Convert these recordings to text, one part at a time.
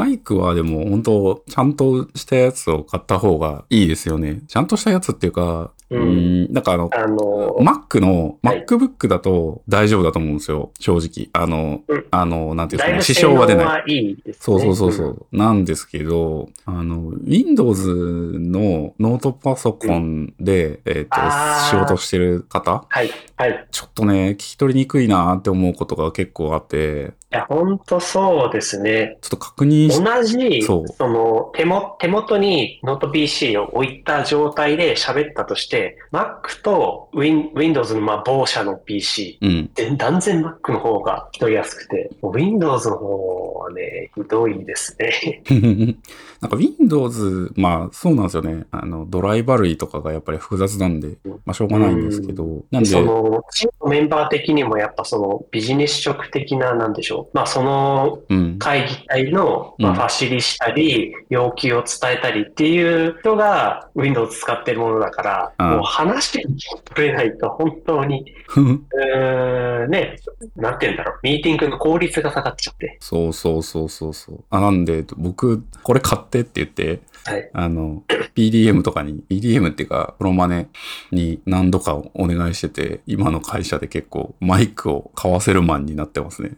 マイクはでも本当ちゃんとしたやつを買った方がいいですよね。ちゃんとしたやつっていうか、ううんん、なんかあの、あの、Mac の、はい MacBook だと大丈夫だと思うんですよ。正直。あの、うんあの、なんていうんですかね。支障は出ない。はいいですね。そうそうそうそう。なんですけど、あの、Windows のノートパソコンで、えっ、ー仕事してる方はい、はい。ちょっとね、聞き取りにくいなって思うことが結構あって、いや、ほんとそうですね。ちょっと確認し同じ、その手も、手元にノート PC を置いた状態で喋ったとして、Mac と Win Windows のまあ某社の PC、うん。で断然 Mac の方が聞き取りやすくて、Windows の方はね、ひどいですね。なんか Windows、まあそうなんですよね。あの、ドライバ類とかがやっぱり複雑なんで、まあしょうがないんですけど、なんで、その、チームのメンバー的にもやっぱそのビジネス職的な、なんでしょう。まあそのうん。会議体の、まあ、うんファシリしたり、要求を伝えたりっていう人が Windows 使ってるものだから、うんもう話に取れないと本当に、うーん、ね、なんて言うんだろう、ミーティングの効率が下がっちゃって。そうそうそうそうそう。あ、なんで、僕、これ買ってって言って、はい。あの、PDM とかに、PDM っていうか、プロマネに何度かお願いしてて、今の会社で結構マイクを買わせるマンになってますね。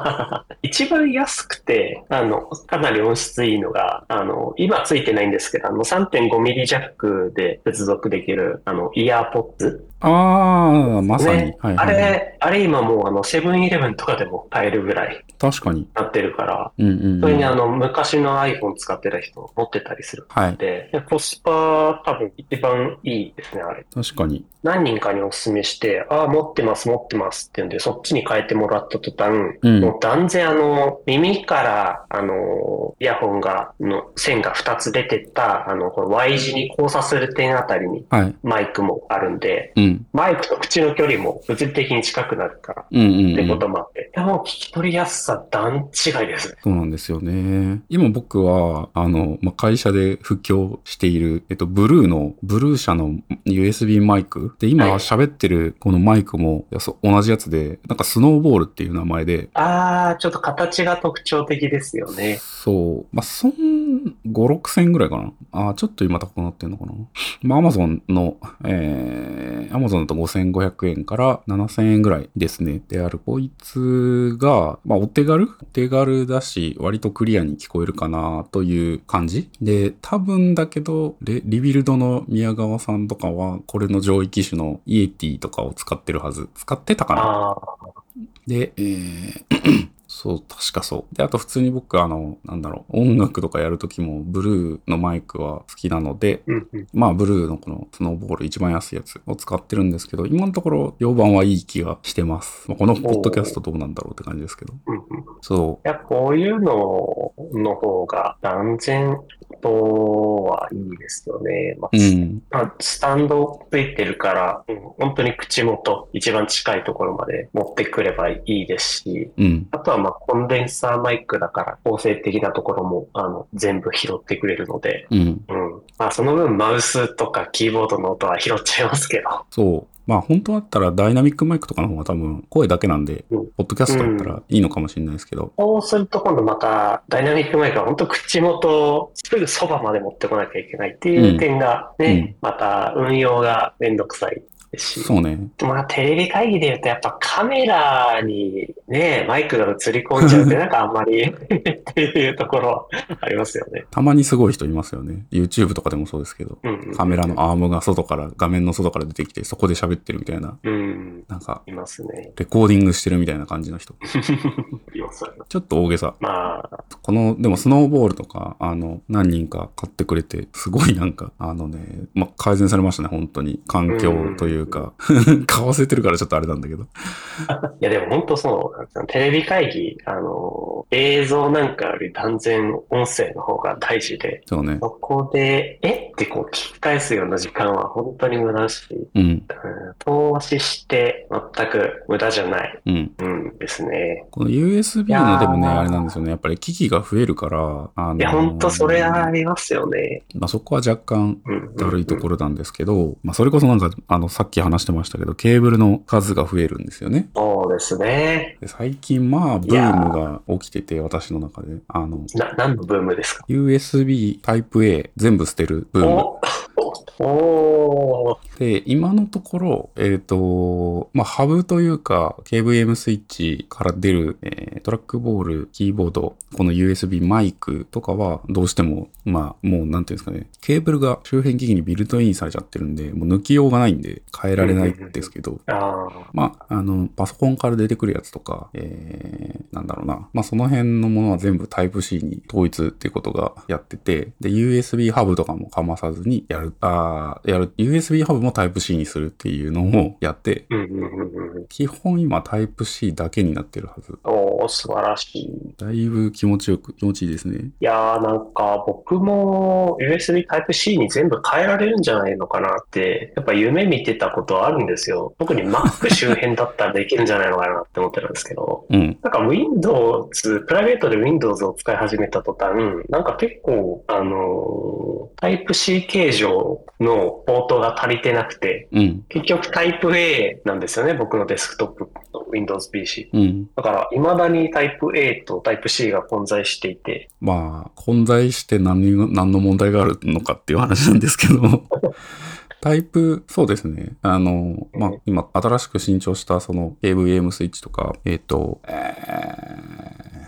一番安くて、あの、かなり音質いいのが、あの、今ついてないんですけど、あの、3.5ミリジャックで接続できる、あの、イヤーポッツああ、まさに。ね。あはいはいはい、れ、あれ今もうあの、セブンイレブンとかでも買えるぐらい確かに。なってるから、うんうん、うん。それにあの、昔の iPhone 使ってた人持ってたりするはい。で、コスパ多分一番いいですね、あれ。確かに。何人かにお勧めして、ああ、持ってます、持ってますって言うんで、そっちに変えてもらった途端、うんもう断然あの、耳から、あの、イヤホンが、の線が2つ出てった、あの、この Y 字に交差する点あたりにはい。マイクもあるんで、うん。マイクと口の距離も物理的に近くなるから。ってこともあって、でも聞き取りやすさ段違いですね。そうなんですよね。今僕は、あの、まあ、会社で布教している、えっと、ブルーの、ブルー社の USB マイク。で、今はい喋ってるこのマイクも、いやそう同じやつで、なんかスノーボールっていう名前で、あー、ちょっと形が特徴的ですよね。そう。まあ、そん、5、6千円ぐらいかな。あーちょっと今高くなってんのかな。まあ、アマゾンの、えー、アマゾンだと5500円から7000円ぐらいですね。である。こいつが、まあ、お手軽？お手軽だし、割とクリアに聞こえるかなという感じ？で、多分だけど、レリビルドの宮川さんとかは、これの上位機種のイエティとかを使ってるはず。使ってたかなあで、えーそう、確かそう。で、あと普通に僕、あの、なんだろう、音楽とかやるときも、ブルーのマイクは好きなので、ー、うんうん。まあ、ブルーのこのスノーボール一番安いやつを使ってるんですけど、今のところ評判はいい気がしてます。まあ、このポッドキャストどうなんだろうって感じですけど。うんうんそいや、こういうのの方が断然とはいいですよね。まあう。うん。まあスタンドついてるから、うん本当に口元、一番近いところまで持ってくればいいですし、うん。あとはまあコンデンサーマイクだから、構成的なところもあの全部拾ってくれるので、うん。うん。まあその分マウスとかキーボードの音は拾っちゃいますけど。そう。まあ本当だったらダイナミックマイクとかの方が多分声だけなんで、うんポッドキャストだったらいいのかもしれないですけど。そうすると今度またダイナミックマイクは本当口元すぐそばまで持ってこなきゃいけないっていう点がね、また運用がめんどくさいし。そうね。まあテレビ会議で言うとやっぱカメラにね、マイクが映り込んじゃうって なんかあんまり っていうところありますよね。たまにすごい人いますよね。YouTube とかでもそうですけど。うんうん、カメラのアームが外から、画面の外から出てきて、そこで喋ってるみたいな、うん、なんか、いますね。レコーディングしてるみたいな感じの人。ちょっと大げさ。まあ、この、でもスノーボールとか、あの、何人か買ってくれて、すごいなんか、あのね、ま、改善されましたね、本当に。環境というか、買わせてるからちょっとあれなんだけど。いやでも本当そうなんですよ。テレビ会議、あの、映像なんかより断然音声の方が大事で、そうね。そこで、え？ってこう聞き返すような時間は本当に無駄だし、うん、うん投資して全く無駄じゃない、うん。うんですね。この USB のでもね、あれなんですよね。やっぱり機器が増えるから、あのいや、本当それありますよね。まあ、そこは若干うんうんうんだるいところなんですけど、まあ、それこそなんか、あの、さっきき話してましたけど、ケーブルの数が増えるんですよね。そうですね。で最近、まあ、ブームが起きてて、私の中で。あの、な、何のブームですか？USB Type-A 全部捨てるブーム。で、今のところ、えっ、と、まあ、ハブというか、KVM スイッチから出る、えートラックボール、キーボード、この USB マイクとかは、どうしても、まあ、もう、なんていうんですかね、ケーブルが周辺機器にビルトインされちゃってるんで、もう抜きようがないんで、変えられないんですけど、あまあ、あの、パソコンから出てくるやつとか、えー、なんだろうな。まあ、その辺のものは全部 Type-C に統一っていうことがやってて、で、USB ハブとかもかまさずにやる、あーやる、USB ハブも Type-C にするっていうのをやって、ーうんうんうんうん。基本今 Type-C だけになってるはず。おー素晴らしい。だいぶ気持ちよく、気持ちいいですね。いやーなんか僕も USB Type-C に全部変えられるんじゃないのかなって、やっぱ夢見てたことはあるんですよ。特に Mac 周辺だったらできるんじゃないのかなって思ってるんですけど。うん。なんか Windows、プライベートで Windows を使い始めた途端、なんか結構、あのー、Type-C 形状のポートが足りてなくて、うん。結局 Type-A なんですよね、僕のデスクトップの Windows PC。うん。だから、未だに Type-A と Type-C が混在していて、まあ、混在して何が何の問題があるのかっていう話なんですけど、タイプ、そうですね。あの、まあ、今、新しく新調したその KVM スイッチとか、えっ、と、えー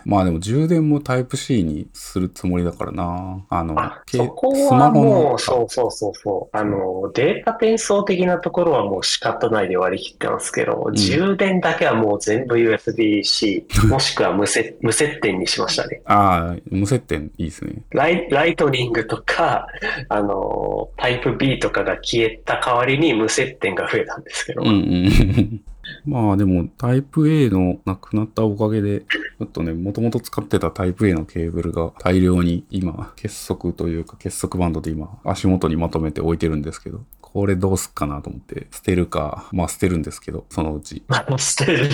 まあでも充電もタイプ C にするつもりだからな。あのあ、けそこスはもう、そうそうそうそう。あの、データ転送的なところはもう仕方ないで割り切ってますけど、充電だけはもう全部 USB-C、もしくは無接無接点にしましたね。ああ、無接点いいですね。ライライトニングとか、あの、タイプ B とかが消えた代わりに無接点が増えたんですけど、うんうん。まあでもタイプ A のなくなったおかげで、ちょっとね、もともと使ってたタイプ A のケーブルが大量に今、結束というか結束バンドで今、足元にまとめて置いてるんですけど、これどうすっかなと思って、捨てるか、まあ捨てるんですけど、そのうち。捨てる。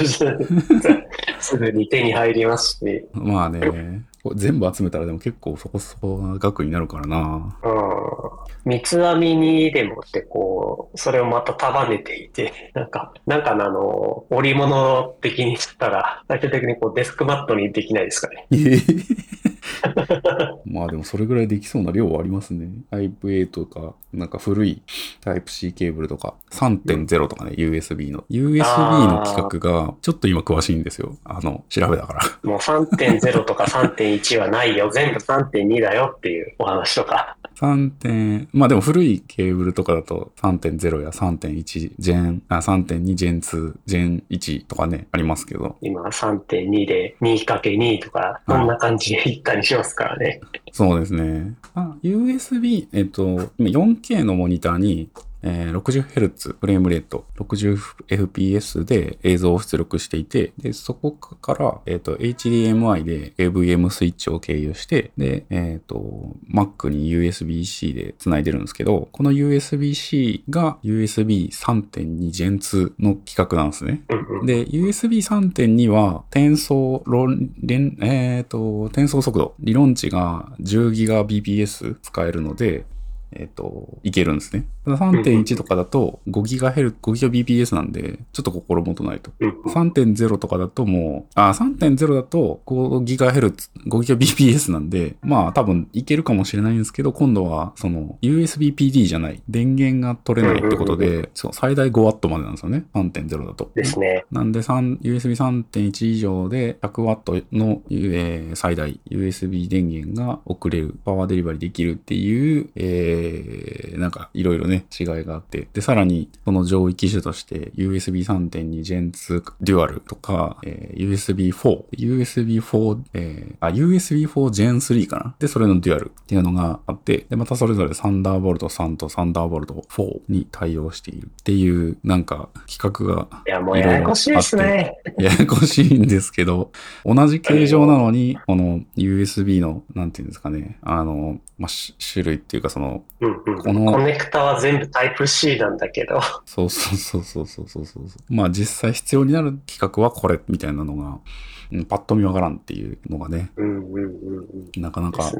すぐに手に入りますし、まあね、全部集めたらでも結構そこそこな額になるからな。うん。三つ編みにでもってこう、それをまた束ねていて、なんか、なんかのあの、織物的にしたら、最終的にこうデスクマットにできないですかね。まあでもそれぐらいできそうな量はありますね。タイプ A とか、なんか古いタイプ C ケーブルとか、3.0とかね、USB の。USB の規格が、ちょっと今詳しいんですよ。あの、調べだから。もう3.0とか3.1はないよ。全部3.2だよっていうお話とか。3点、まあでも古いケーブルとかだと3.0や3.1、ジェン、あ、3.2、ジェン2、ジェン1とかね、ありますけど。今3.2で 2×2 とか、そんな感じで行ったりしますからね。そうですね。あ、USB、えっと、今 4K のモニターに、えー 60Hz フレームレート、60fps で映像を出力していて、で、そこから、えっ、と、HDMI で AVM スイッチを経由して、で、えっ、と、Mac に USB-C で繋いでるんですけど、この USB-C が USB3.2 Gen 2の規格なんですね。で、USB3.2 は、転送えっ、と、転送速度、理論値が 10GBps 使えるので、えっ、と、いけるんですね。ただ3.1とかだと 5GHz、5GBps なんで、ちょっと心もとないと。うんうん3.0とかだともう、あ、3.0だと 5GHz、5GBps なんで、まあ多分いけるかもしれないんですけど、今度はその USB-PD じゃない、電源が取れないってことで、そう最大 5W までなんですよね。3.0だと。ですね。なんで3 USB3.1 以上で 100W の、えー最大 USB 電源が送れる、パワーデリバリーできるっていう、えーなんかいろいろね、違いがあって。で、さらにその上位機種として USB3.2 Gen 2 Dual とか、えー USB4、USB4、えーあ、USB4 Gen 3かな？で、それの Dual っていうのがあって、で、またそれぞれサンダーボルト3とサンダーボルト4に対応しているっていう、なんか企画がいや、もうややこしいですね。ややこしいんですけど、同じ形状なのに、この USB の、なんていうんですかね、あの、まあ、し種類っていうかその、うんうん。このコネクタは全部タイプ C なんだけど、そうそうそうそうそうそうそう。まあ実際必要になる規格はこれみたいなのがうんパッと見わからんっていうのがね、うんうんうんうん。なかなか。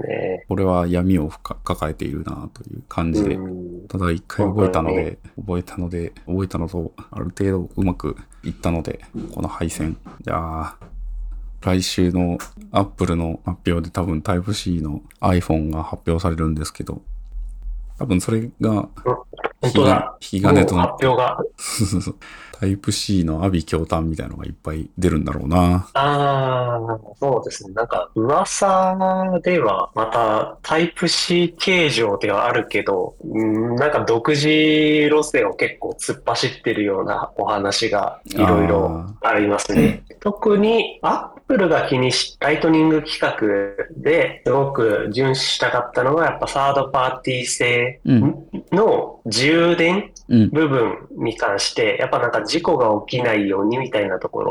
これは闇を深抱えているなという感じで、うんただ一回覚えたので、覚えたので、覚えたのと、ある程度うまくいったので、この配線。じゃあ、来週の Apple の発表で多分 Type-C の iPhone が発表されるんですけど、多分それが。引き金となっもう発表が。タイプ C の阿鼻教官みたいなのがいっぱい出るんだろうな。ああ、そうですね。なんか、噂では、また、タイプ C 形状ではあるけど、うんなんか独自路線を結構突っ走ってるようなお話がいろいろありますね。特に、アップルが気にし、ライトニング企画ですごく重視したかったのが、やっぱサードパーティー製うん。の充電うん。部分に関して、やっぱなんか事故が起きないようにみたいなとこ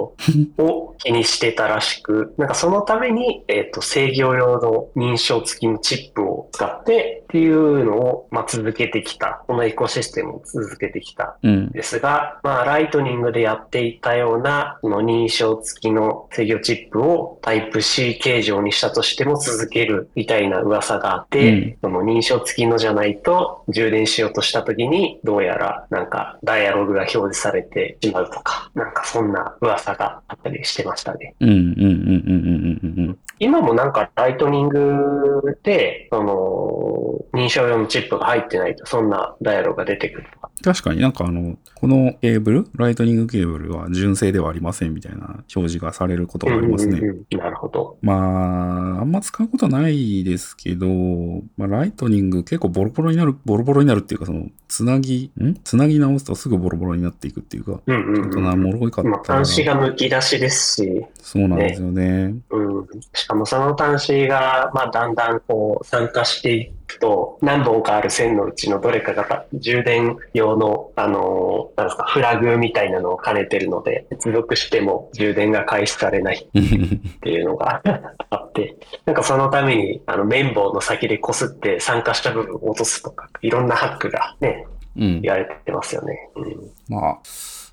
ろを 気にしてたらしく、なんかそのために、えっ、と、制御用の認証付きのチップを使ってっていうのを、まあ、続けてきた。このエコシステムを続けてきたうん。ですが、まあ、ライトニングでやっていたような、その認証付きの制御チップをタイプ C 形状にしたとしても続けるみたいな噂があって、うんその認証付きのじゃないと充電しようとした時に、どうやらなんかダイアログが表示されてしまうとか、なんかそんな噂があったりしてましたね。うん。うん。うん。うん。うん。うん。うん。今もなんか Lightning で、その、認証用のチップが入ってないと、そんなダイアログが出てくるとか。確かになんかあの、このケーブル、 Lightning ケーブルは純正ではありませんみたいな表示がされることがありますね。うんうんうんなるほど。まあ、あんま使うことないですけど、まあ、 Lightning 結構ボロボロになる、ボロボロになるっていうか、その、つなぎ、ん？つなぎ直すとすぐボロボロになっていくっていうか、うんうんうんちょっとな、もろいかっまあ。端子がむき出しですし、そうなんですよね。うん、しかもその端子が、まあ、だんだんこう参加していくと、何本かある線のうちのどれかが充電用の、あのーなんですか、フラグみたいなのを兼ねてるので、接続しても充電が開始されないっていうのがあって、なんかそのために、あの、綿棒の先で擦って参加した部分を落とすとか、いろんなハックがね、うん。言われてますよね。うんまあ、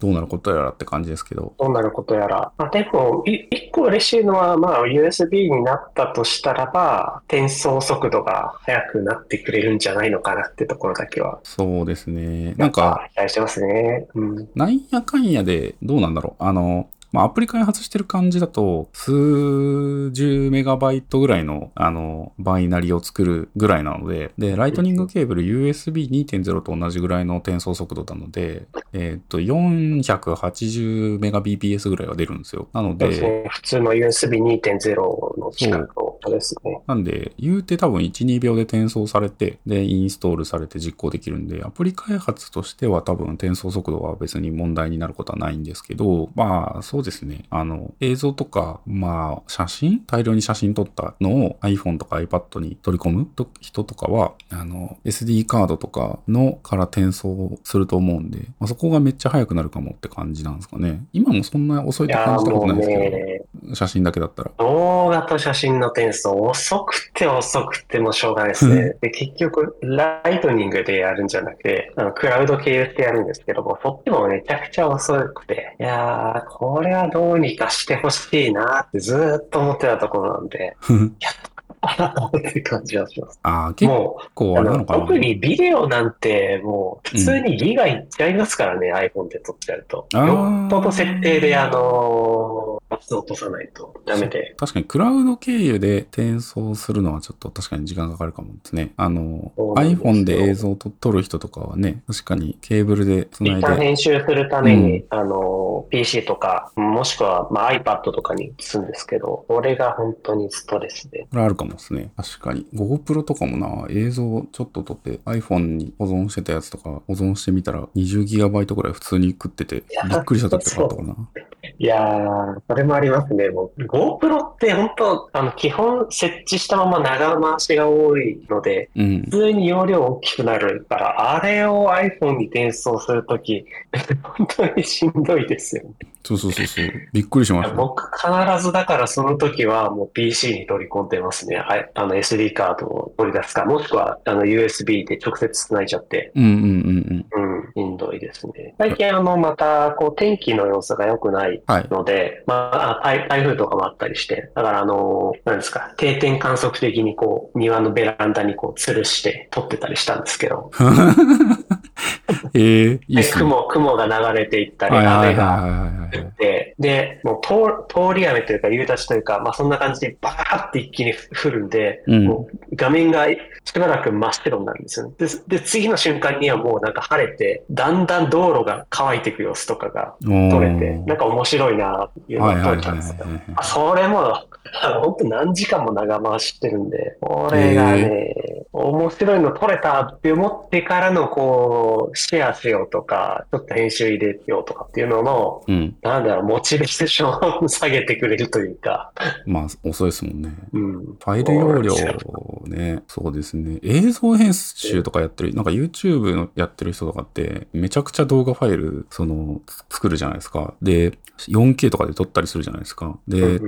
どうなることやらって感じですけど。どうなることやら。まあ、でも、い一個嬉しいのは、まあ、USB になったとしたらば、転送速度が速くなってくれるんじゃないのかなってところだけは。そうですね。なんか、、期待してますね。うん。なんやかんやで、どうなんだろう。あの、まあ、アプリ開発してる感じだと、数十メガバイトぐらいの、あの、バイナリを作るぐらいなので、で、ライトニングケーブル USB2.0 と同じぐらいの転送速度なので、えっ、と、480メガ BPS ぐらいは出るんですよ。なので。普通の USB2.0 の近くのですね。なんで、言うて多分1、2秒で転送されて、で、インストールされて実行できるんで、アプリ開発としては多分転送速度は別に問題になることはないんですけど、まあ、そうですですね。あの、映像とか、まあ、写真？大量に写真撮ったのを iPhone とか iPad に取り込む人とかは、あの、SD カードとかのから転送すると思うんで、まあ、そこがめっちゃ速くなるかもって感じなんですかね。今もそんな遅いって感じたことないですけ、ど、写真だけだったら。動画と写真の転送、遅くて遅くてもしょうがないですね。で、結局、ライトニングでやるんじゃなくて、あのクラウド経由してやるんですけども、そっちもめちゃくちゃ遅くて、いやー、これはどうにかしてほしいなってずーっと思ってたところなんで、やっとって感じはします。ああ、結もう、構ああのれなのかな？特にビデオなんてもう普通にギガいっちゃいますからね、iPhone で撮っちゃうと。よっぽど設定であのー、バツを落とさないとダメで。確かにクラウド経由で転送するのはちょっと確かに時間かかるかもですね。あの、iPhone で映像をと撮る人とかはね、確かにケーブルで繋い一旦で。編集するために、うあの、PC とか、もしくは、まあ、iPad とかに移すんですけど、これが本当にストレスで。これあるかもですね。確かに。GoPro とかもな、映像ちょっと撮って iPhone に保存してたやつとか保存してみたら 20GB ぐらい普通に食ってて、びっくりした時とかあったかな。いやー、それもありますね。もう、GoPro って本当、あの、基本設置したまま長回しが多いので、うん普。通に容量大きくなるから、あれを iPhone に転送するとき、本当にしんどいですよね。そうそうそうそう。びっくりしました。僕必ずだからその時はもう PC に取り込んでますね。はいあの SD カードを取り出すか、もしくはあの USB で直接繋いじゃって、うんうんうんうん。うん、いいんどいですね。最近あの、また、こう、天気の様子が良くないはい。ので、まあ、台台風とかもあったりして、だからあの、なんですか、定点観測的にこう、庭のベランダにこう、吊るして撮ってたりしたんですけど、えー、いいでっすね。雲、雲が流れていったり、雨がはいはいはい。で、で、もう通通り雨というか夕立というか、まあそんな感じでバーって一気に降るんで、うんもう画面がしばらく真っ白になるんですよね。で、で次の瞬間にはもうなんか晴れて、だんだん道路が乾いていく様子とかが撮れて、なんか面白いなっていうのが撮れたんですよ。はい。あそれも、本当何時間も長回ししてるんで、これがね、面白いの撮れたって思ってからのこう、シェアしようとか、ちょっと編集入れようとかっていうのの、うん。なんだろう、モチベーションを下げてくれるというか、まあ、遅いですもんね。うん。ファイル容量ね、そうですね。映像編集とかやってる、なんか YouTube のやってる人とかって、めちゃくちゃ動画ファイル、その、作るじゃないですか。で、4K とかで撮ったりするじゃないですか。で、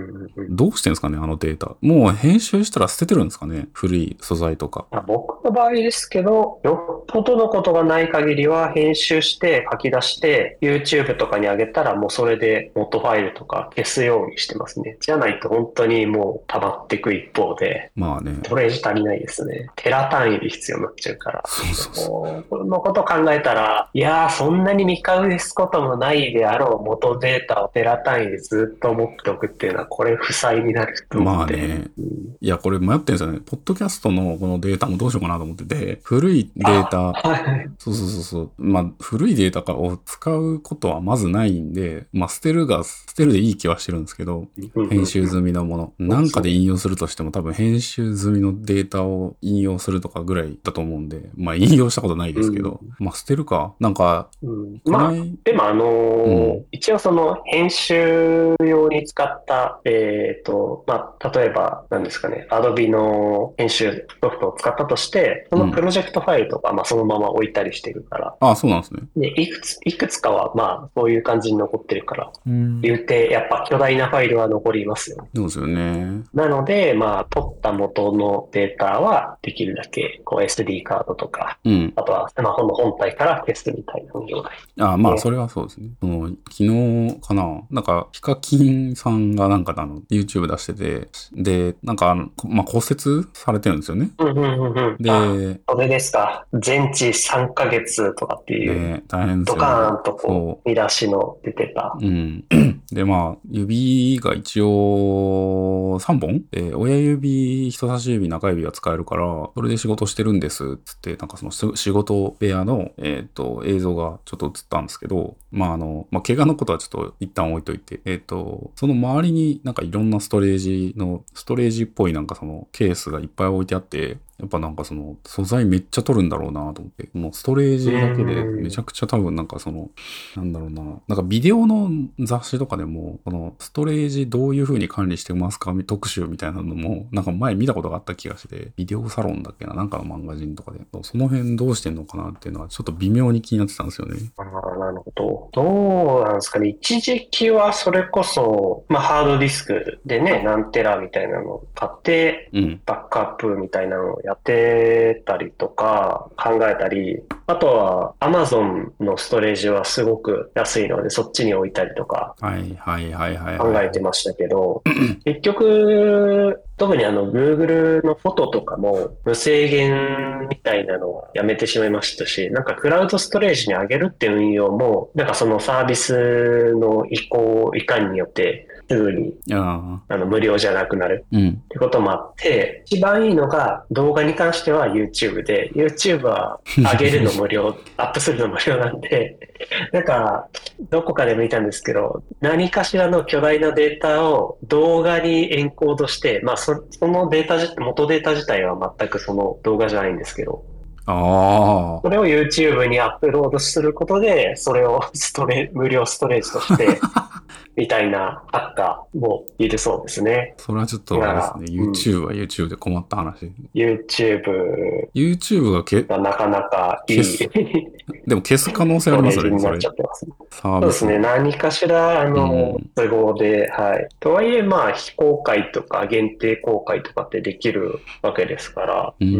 どうしてんですかね、あのデータ。もう編集したら捨ててるんですかね古い素材とか。まあ僕の場合ですけど、よっぽどのことがない限りは編集して書き出して、YouTube とかに上げたらもうそれで元ファイルとか消すようにしてますね。じゃないと本当にもう溜まっていく一方で、まあね。ストレージ足りないですね。テラ単位で必要になっちゃうから。そうそうそう。このこと考えたら、いやー、そんなに見返すこともないであろう元データをテラ単位でずっと持っておくっていうのは、これ負債になると思って。まあね。うんいや、これ迷ってんですよね。ポッドキャストのこのデータもどうしようかなと思ってて、古いデータ、はい。そうそうそうそう。まあ、古いデータを使うことはまずないんで、まあ、捨てるが、捨てるでいい気はしてるんですけど、編集済みのもの。なんかで引用するとしても多分編集済みのデータを引用するとかぐらいだと思うんで、まあ、引用したことないですけど、まあ、捨てるか。なんか、うんまあ、でもあのーうん一応その編集用に使った、えっ、と、まあ、例えば何ですかね、Adobe の編集ソフトを使ったとして、そのプロジェクトファイルとか、まあそのまま置いたりしてるから、ああ、そうなんですね。でいくつ、いくつかはまあそういう感じに残ってるから、うん。言うてやっぱ巨大なファイルは残りますよ。そうですよね。なので、まあ取った元のデータはできるだけこう SD カードとか、うん。あとはスマホの本体から消すみたいな運用がああ、まあ、ねそれはそうですね。その昨日かななんか、ヒカキンさんがなんかあの、YouTube 出してて、で、なんかあの、こまあ、骨折されてるんですよね。うんうんうんうん。で、あそれですか。全治3ヶ月とかっていう、ね、大変ですドカよね。ーンとこう、見出しの出てた。うん。で、まあ、指が一応3本？で、親指、人差し指、中指は使えるから、それで仕事してるんです、つって、なんかそのし仕事部屋の、えっ、と、映像がちょっと映ったんですけど、まあ、あの、まあ、怪我のことはちょっと一旦置いといて、えっ、と、その周りになんかいろんなストレージの、ストレージっぽいなんかそのケースがいっぱい置いてあって、やっぱなんかその素材めっちゃ取るんだろうなと思って、もうストレージだけでめちゃくちゃ多分なんかその、なんだろうな、なんかビデオの雑誌とかでも、このストレージどういう風に管理してますか特集みたいなのも、なんか前見たことがあった気がして、ビデオサロンだっけな、なんかのマガジンとかで、その辺どうしてんのかなっていうのはちょっと微妙に気になってたんですよね。ああ、なるほど。どうなんですかね。一時期はそれこそ、まあハードディスクでね、何テラみたいなのを買って、うん。バックアップみたいなのをやってたりとか考えたり、あとは Amazon のストレージはすごく安いのでそっちに置いたりとかはいはいはいはい、考はい。えてましたけど、結局、特にあの Google のフォトとかも無制限みたいなのはやめてしまいましたし、なんかクラウドストレージに上げるっていう運用も、なんかそのサービスの移行、移管によってすぐにあの無料じゃなくなるうん。ってこともあって、一番いいのが動画に関しては YouTube で、YouTube は上げるの無料、アップするの無料なんで、なんか、どこかで見たんですけど、何かしらの巨大なデータを動画にエンコードして、まあそそのデータ自、元データ自体は全くその動画じゃないんですけど、ああ。それを YouTube にアップロードすることで、それをストレ無料ストレージとして みたいなハッカーもいるそうですね。それはちょっとあれですね。うん YouTube は YouTube で困った話。YouTube YouTube がけ、がなかなかいい でも消す可能性ありますよね、それになっち。ゃってます。サービス。そうですね。何かしら、あのうん、都合で、はい。とはいえ、まあ、非公開とか限定公開とかってできるわけですから、ううん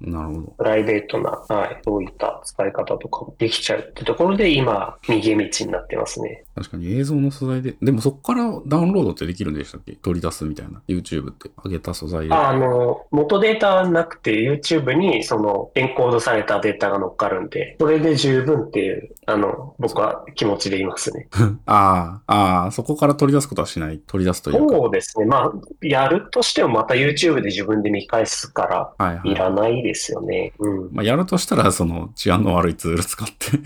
ん。なるほど。プライベートな、はい、そういった使い方とかもできちゃうってところで、今、逃げ道になってますね。確かに映像の素材で、でもそこからダウンロードってできるんでしたっけ？取り出すみたいな。YouTube って上げた素材を。ああの、元データはなくて、YouTube にそのエンコードされたデータが乗っかるんで、それで十分っていう、あの、僕は気持ちでいますね。ああ、ああ、そこから取り出すことはしない。取り出すというか。そうですね。まあ、やるとしてもまた YouTube で自分で見返すから、い。らないですよね。うん。まあ、やるとしたら、その治安の悪いツール使って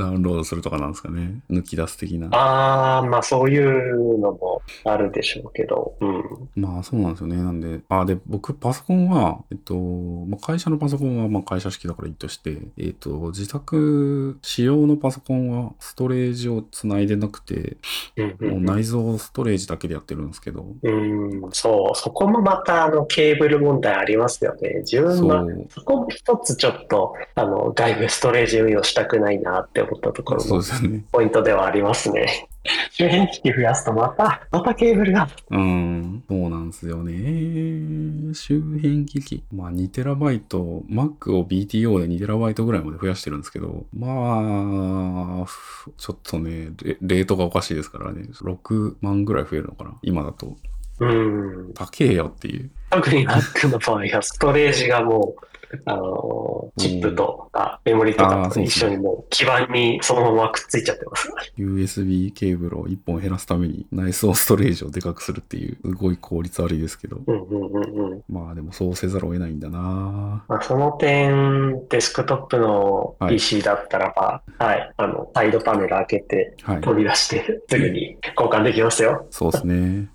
ダウンロードするとかなんですかね。抜き出す的な。ああ、まあそういうのもあるでしょうけど、うん。まあそうなんですよね。なんで、あで、僕パソコンは、えっと、まあ、会社のパソコンはまあ会社式だからいいとして、えっと、自宅仕様のパソコンはストレージをつないでなくて、うんうもうん内蔵ストレージだけでやってるんですけど、うん、そう、そこもまたあのケーブル問題ありますよね。自分はそこも一つちょっと、あの、外部ストレージ運用したくないなって思ったところそうもですよね。ポイントではありますね。周辺機器増やすとまた、またケーブルが。うん、そうなんですよね。周辺機器。まあ 2TB、Mac を BTO で 2TB ぐらいまで増やしてるんですけど、まあ、ふちょっとね、レレートがおかしいですからね。6万ぐらい増えるのかな今だと。うん。高えよっていう。特に Mac の場合はストレージがもう、あの、チップとかメモリとかと一緒にもう基板にそのままくっついちゃってます。USB ケーブルを1本減らすために内装ストレージをでかくするっていう、すごい効率悪いですけど。うんうんうんうん。まあでもそうせざるを得ないんだなまあ、その点、デスクトップのはい PC だったらば、はい、あの、サイドパネル開けてはい。取り出して、すぐに交換できますよ。そうですね。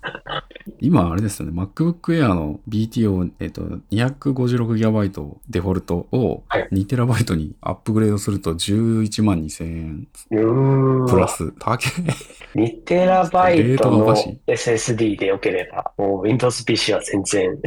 今、あれですよね。MacBook Air の BTO、えっと、256GB デフォルトをはい 2TB にアップグレードすると11万2000円。プラス、高え。2テラバイトレートがおの SSD で良ければ、もう Windows PC は全然、うん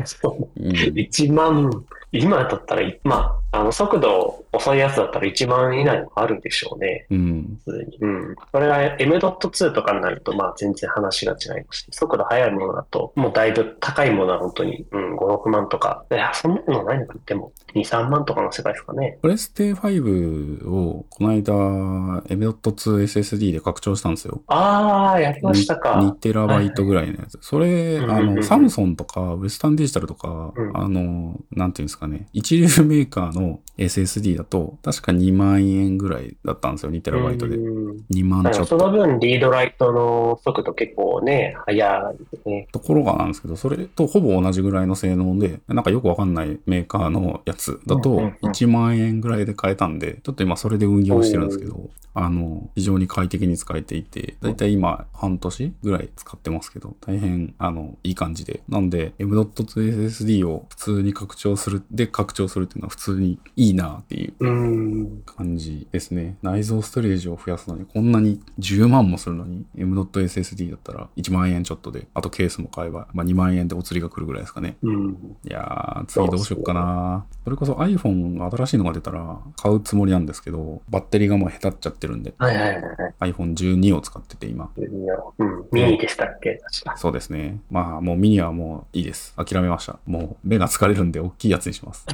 1万、今だったら、まあ、あの、速度遅いやつだったら1万以内もあるでしょうね。うん。普通に。うん。それが M.2 とかになると、まあ全然話が違いますし、速度速いものだと、もうだいぶ高いものは本当に、うん、5、6万とか。いや、そんなのないのかでも、2、3万とかの世界ですかね。プレステ5をこの間 M.2 SSD で拡張したんですよ。あー、やりましたか。2テラバイトぐらいのやつ。それ、うんあの、サムソンとか、ウエスタンデジタルとか、うんあの、なんていうんですかね、一流メーカーの SSD だと、確か2万円ぐらいだったんですよ、2テラバイトで。うん2万ちょっと。分、リードライトの速度結構ね、速いですね。ところがなんですけど、それとほぼ同じぐらいの性能で、なんかよくわかんないメーカーのやつだとうんうんうん1万円ぐらいで買えたんで、ちょっと今それで運用してるんですけど、あの、非常に快適に使えていて、だいたい今半年ぐらい使ってますけど、大変、あの、いい感じで。なんで、M.2 SSD を普通に拡張する、で拡張するっていうのは普通にいいなっていううん。感じですね。内蔵ストレージを増やすのに、こんなに10万もするのに、M.SSD だったら1万円ちょっとで、あとケースも買えば、まあ2万円でお釣りが来るぐらいですかね。うん。いやー、次どうしよっかな。それこそ iPhone 新しいのが出たら買うつもりなんですけど、バッテリーがもう下手っちゃってるんで、はいはいはいはい。iPhone12 を使ってて今。うん。ミニでしたっけ？確か。そうですね。まあもうミニはもういいです。諦めました。もう目が疲れるんで大きいやつにします。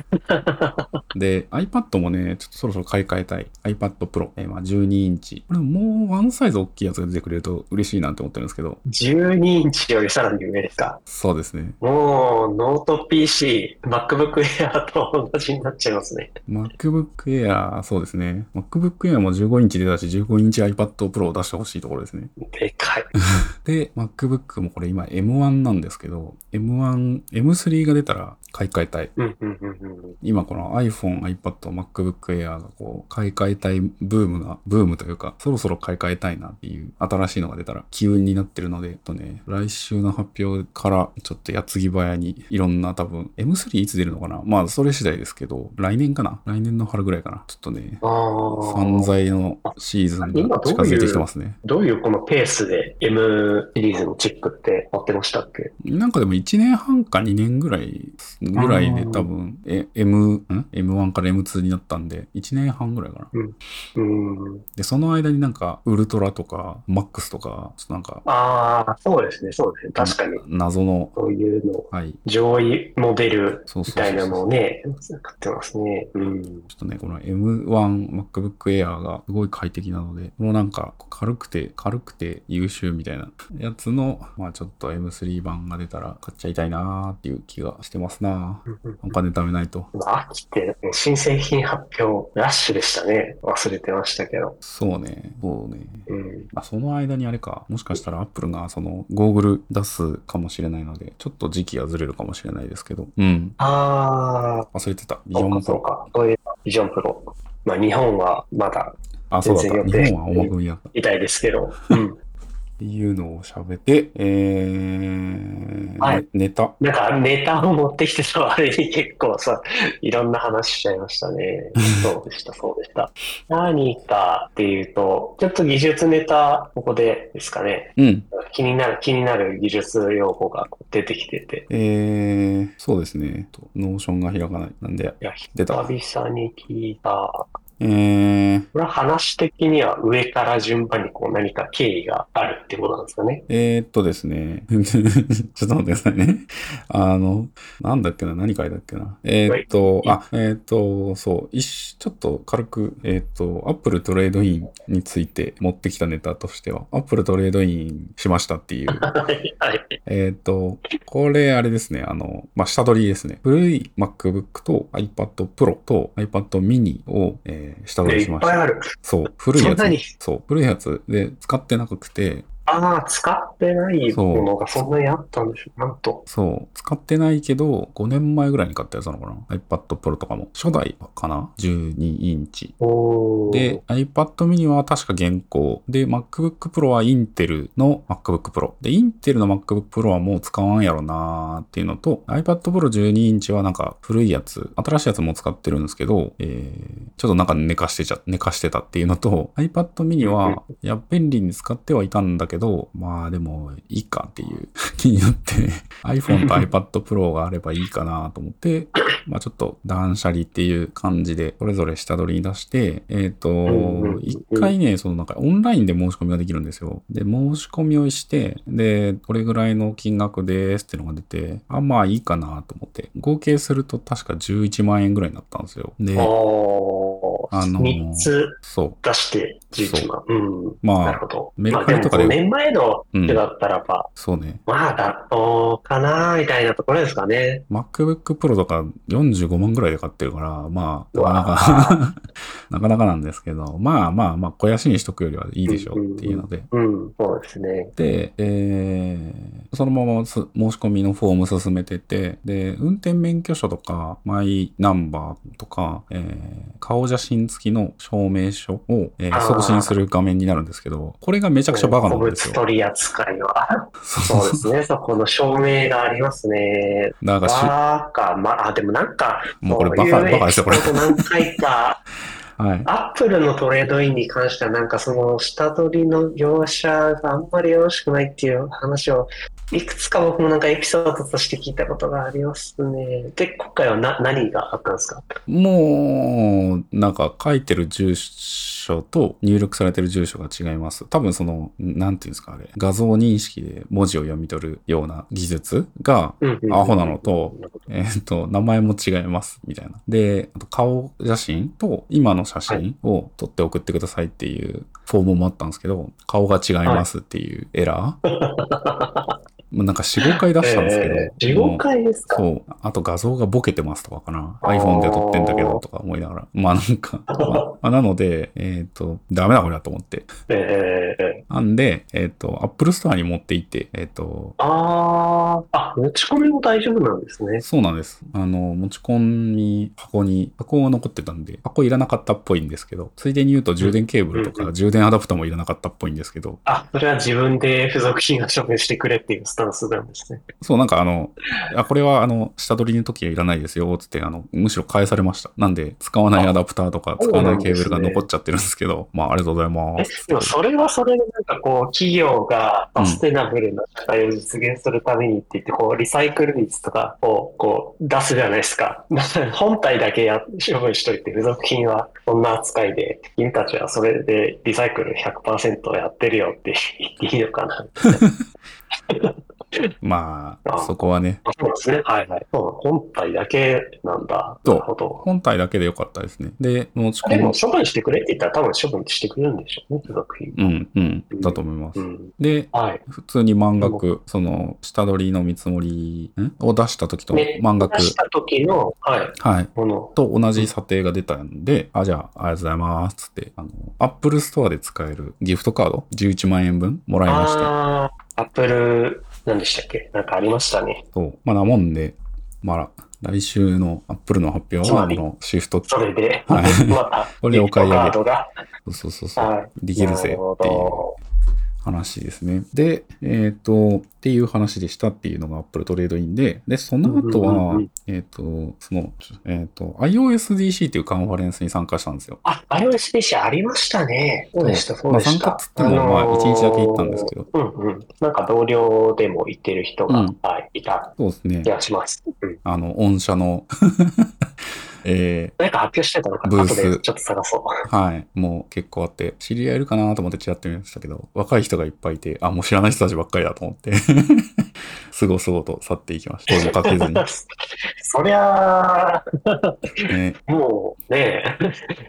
で、iPad もね、ちょっとそろそろ買い替えたい。iPad Pro。えーまあ12インチ。これもうワンサイズ大きいやつが出てくれると嬉しいなって思ってるんですけど、12インチよりさらに上ですか？そうですね。もう、ノート PC、MacBook Air と同じになっちゃいますね。MacBook Air、そうですね。MacBook Air も15インチ出たし、15インチ iPad Pro を出してほしいところですね。でかい。で、MacBook もこれ今 M1 なんですけど、M1、M3 が出たら買い替えたい。うんうんうんうん。今この iPhone、iPad、MacBook Air がこう、買い替えたいブームが、ブームというか、そろそろ買い替えたいなっていう新しいのが出たら機運になってるので、とね、来週の発表からちょっと矢継ぎ早にいろんな多分、M3 いつ出るのかな？まあそれ次第ですけど、来年かな？来年の春ぐらいかな？ちょっとね。散財のシーズンが近づいてきてますね。どういうこのペースで M シリーズのチェックって持ってましたっけ？なんかでも1年半か2年ぐらい、ぐらいで多分、え、M、ん ?M1 から M2 になったんで、1年半ぐらいかな。うん。で、その間になんか、ウルトラとか、マックスとか、ちょっとなんか、ああ、そうですね、そうですね。確かに。謎の、そういうの、はい。上位モデルみたいなのをね、買ってますね。うん。ちょっとね、この M1 MacBook Air がすごい快適なので、このなんか軽くて、軽くて優秀みたいなやつの、まあちょっと M3 版が出たら買っちゃいたいなーっていう気がしてますなうんうんお金貯めないと。秋って新製品発表ラッシュでしたね。忘れてましたけど。そうね、そうね。うん。まあ、その間にあれか、もしかしたら Apple がそのゴーグル出すかもしれないので、ちょっと時期がずれるかもしれないですけど、うん。ああ、忘れてた。ビジョンプロ。かそういうビジョンプロ。まあ日本はまだあ、そうだった。日本はおまくみだった。っ痛いですけど。うん。ていうのを喋って、えー、はいねネタ。なんかネタを持ってきてた割に結構さ、いろんな話しちゃいましたね。そうでした、そうでした。何かっていうと、ちょっと技術ネタ、ここでですかね。うん。気になる、気になる技術用語が出てきてて。えー、そうですね。と Notion が開かない。なんで、いや、出た。久々に聞いた。えー、これは話的には上から順番にこう何か経緯があるってことなんですかね。えー、っとですね。ちょっと待ってくださいね。あの、なんだっけな、何書いたっけな。えー、っと、あ、えー、っと、そう、一ちょっと軽く、えー、っと、Apple トレードインについて持ってきたネタとしては、Apple トレードインしましたっていう。はい。はい。えー、っと、これあれですね、あの、まあ、下取りですね。古い MacBook と iPad Pro と iPad mini を、えー下取でいりしました。っぱいある。そう、古いやつ。そう、古いやつで使ってなくて、ああ、使ってないものがそんなにあったんでしょう。なんと。そう。使ってないけど、5年前ぐらいに買ったやつなのかな ?iPad Pro とかも。初代かな ?12 インチ。で、iPad mini は確か現行。で、MacBook Pro はインテルの MacBook Pro。で、インテルの MacBook Pro はもう使わんやろなーっていうのと、iPad Pro 12インチはなんか古いやつ、新しいやつも使ってるんですけど、えー、ちょっとなんか寝かしてちゃ、寝かしてたっていうのと、iPad mini は、いや、便利に使ってはいたんだけど、まあでも、いいかっていう 気になって、iPhone と iPad Pro があればいいかなと思って、まあちょっと断捨離っていう感じで、それぞれ下取りに出して、えっ、とんうんうん、一回ね、そのなんかオンラインで申し込みができるんですよ。で、申し込みをして、で、これぐらいの金額ですっていうのが出て、あ、まあいいかなと思って、合計すると確か11万円ぐらいになったんですよ。で、あのー3つ。出して11万。うん。なまあ、るほど。メルカリとかで5年前のうん人だったらば、そうね。まあ妥当かなみたいなところですかね。MacBook Pro とか45万ぐらいで買ってるから、まあ、なかなか、なかなかなんですけど、まあまあまあ、肥やしにしとくよりはいいでしょうっていうので。うん、そうですね。で、えー、そのまます申し込みのフォーム進めてて、で、運転免許証とか、マイナンバーとか、えー、顔写真付きの証明書を、えー送信する画面になるんですけど、これがめちゃくちゃバカなん古ですよ。物取り扱いは。そそうですね。そこの証明がありますね。なんかし、バカ、まあ、でもなんか、もうこれバカバカですよこれ何回か、はい。アップルのトレードインに関しては、なんかその下取りの業者があんまりよろしくないっていう話を、いくつか僕もなんかエピソードとして聞いたことがありますね。で、今回はな何があったんですか？もう、なんか書いてる住所と入力されてる住所が違います。多分その、なんていうんですかあれ、画像認識で文字を読み取るような技術が、アホなのと、えっ、と、名前も違います、みたいな。で、あと顔写真と今の写真を撮って送ってくださいっていうフォームもあったんですけど、顔が違いますっていうエラー。まあなんか4、5回出したんですけど。えー、4、5回ですか？そう。あと画像がボケてますとかかな。iPhone で撮ってんだけどとか思いながら。まあなんか、まあ、まあ、なので、えっ、ー、と、ダメだこれだと思って。えー、なんで、えっ、ー、と、Apple Store に持って行って、えっ、と。ああ、あ、持ち込みも大丈夫なんですね。そうなんです。あの、持ち込み箱に、箱が残ってたんで、箱いらなかったっぽいんですけど、ついでに言うと充電ケーブルとか、充電アダプターもいらなかったっぽいんですけど。あ、それは自分で付属品を処分してくれっていうスタんですね。そう、なんかあの、あ、これはあの、下取りの時はいらないですよ、つって、あの、むしろ返されました。なんで、使わないアダプターとか、使わないケーブルが残っちゃってるんですけど、ね、まあ、ありがとうございます。でも、それはそれでなんかこう、企業がサステナブルな社会を実現するためにって言って、こう、リサイクル率とかをこう、出すじゃないですか。本体だけや処分しといて、付属品はこんな扱いで、君たちはそれでリサイクル100%やってるよって言っていいのかな。まあ、そこはね。そうですね。はいはい。本体だけなんだ。なるほど。本体だけでよかったですね。で、持ち込でも処分してくれって言ったら多分処分してくれるんでしょうね、付属品。うん、うん。だと思います。うん、で、はい、普通に満額、その、下取りの見積もりを出した時と満額。出した時の、はい。はい。もの。と同じ査定が出たんで、あ、じゃあ、ありがとうございます。つって、あの、Apple Store で使えるギフトカード？11万円分もらいまして。ああ、Apple 何でしたっけ？なんかありましたね。そう。まあ、なもんで、まあ、来週のアップルの発表は、このシフト。それで、はい、また、これお買い上げ。そうそうそうそう、はい、できるぜっていう話ですね。で、えっ、ー、と、っていう話でしたっていうのが Apple トレードインで、で、その後は、えっ、と、その、えっ、ー、と、iOSDC っていうカンファレンスに参加したんですよ。あ、iOSDC ありましたね。そうでした、そうでした。まあ、参加っつっても、まあ、1日だけ行ったんですけど。うんうん。なんか同僚でも行ってる人が、うん、はい、いた。そうですね。気がします。うん、あの、御社の えー、なんか発表してたのかブース後でちょっと探そう。はい。もう結構あって、知り合いいるかなと思ってチラッと見ましたけど、若い人がいっぱいいて、あ、もう知らない人たちばっかりだと思って、すごすごと去っていきました。声もかけずに。そりゃー、ね、もうね、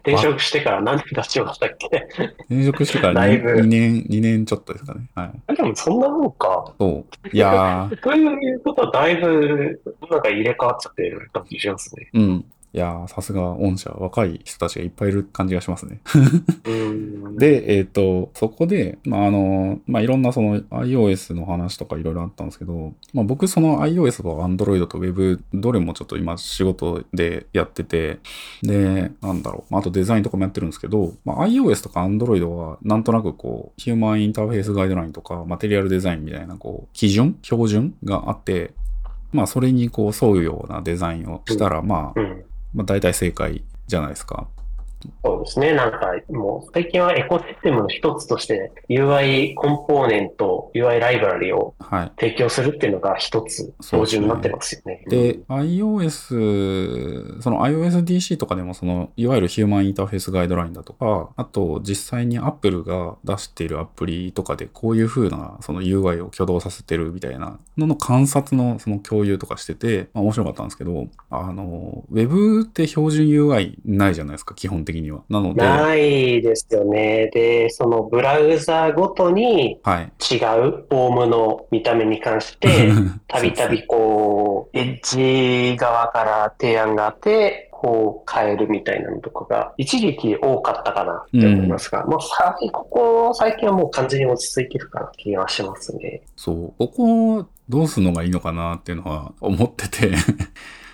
転職してから何年経ちましたっけ？転職してから 2, 2年、2年ちょっとですかね。はい。でもそんなもんか。そう。いやー。ということはだいぶ、なんか入れ替わっちゃってる感じしますね。うん。いやー、さすが御社、若い人たちがいっぱいいる感じがしますね。で、えっ、ー、と、そこで、まあ、あの、まあ、いろんなその iOS の話とかいろいろあったんですけど、まあ、僕その iOS と Android と Web、どれもちょっと今仕事でやってて、で、なんだろう、まあ、あとデザインとかもやってるんですけど、まあ、iOS とか Android はなんとなくこう、ヒューマンインターフェースガイドラインとか、マテリアルデザインみたいなこう、基準標準があって、まあ、それにこう、沿うようなデザインをしたら、まあ、うんまあ、大体正解じゃないですか。そうですね。なんか、もう最近はエコシステムの一つとして UI コンポーネント、UI ライブラリを提供するっていうのが一つ標準になってますよね。で、iOS、その iOSDC とかでもその、いわゆるヒューマンインターフェースガイドラインだとか、あと実際に Apple が出しているアプリとかでこういう風なその UI を挙動させてるみたいなのの観察のその共有とかしてて、まあ面白かったんですけど、あの、Web って標準 UI ないじゃないですか、基本的には。なので。ないですよね。で、そのブラウザごとに違うはい。フォームの見た目に関して、たびたびこう、エッジ側から提案があって、こう変えるみたいなのとかが、一時期多かったかなって思いますが、もうさここ最近はもう完全に落ち着いてるかな気がしますね。そう。ここどうするのがいいのかなっていうのは思ってて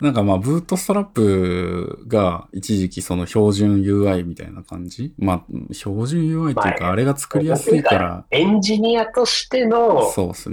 なんかまあ、ブートストラップが一時期その標準 UI みたいな感じ？まあ、標準 UI っていうか、まああれが作りやすいから、エンジニアとしての。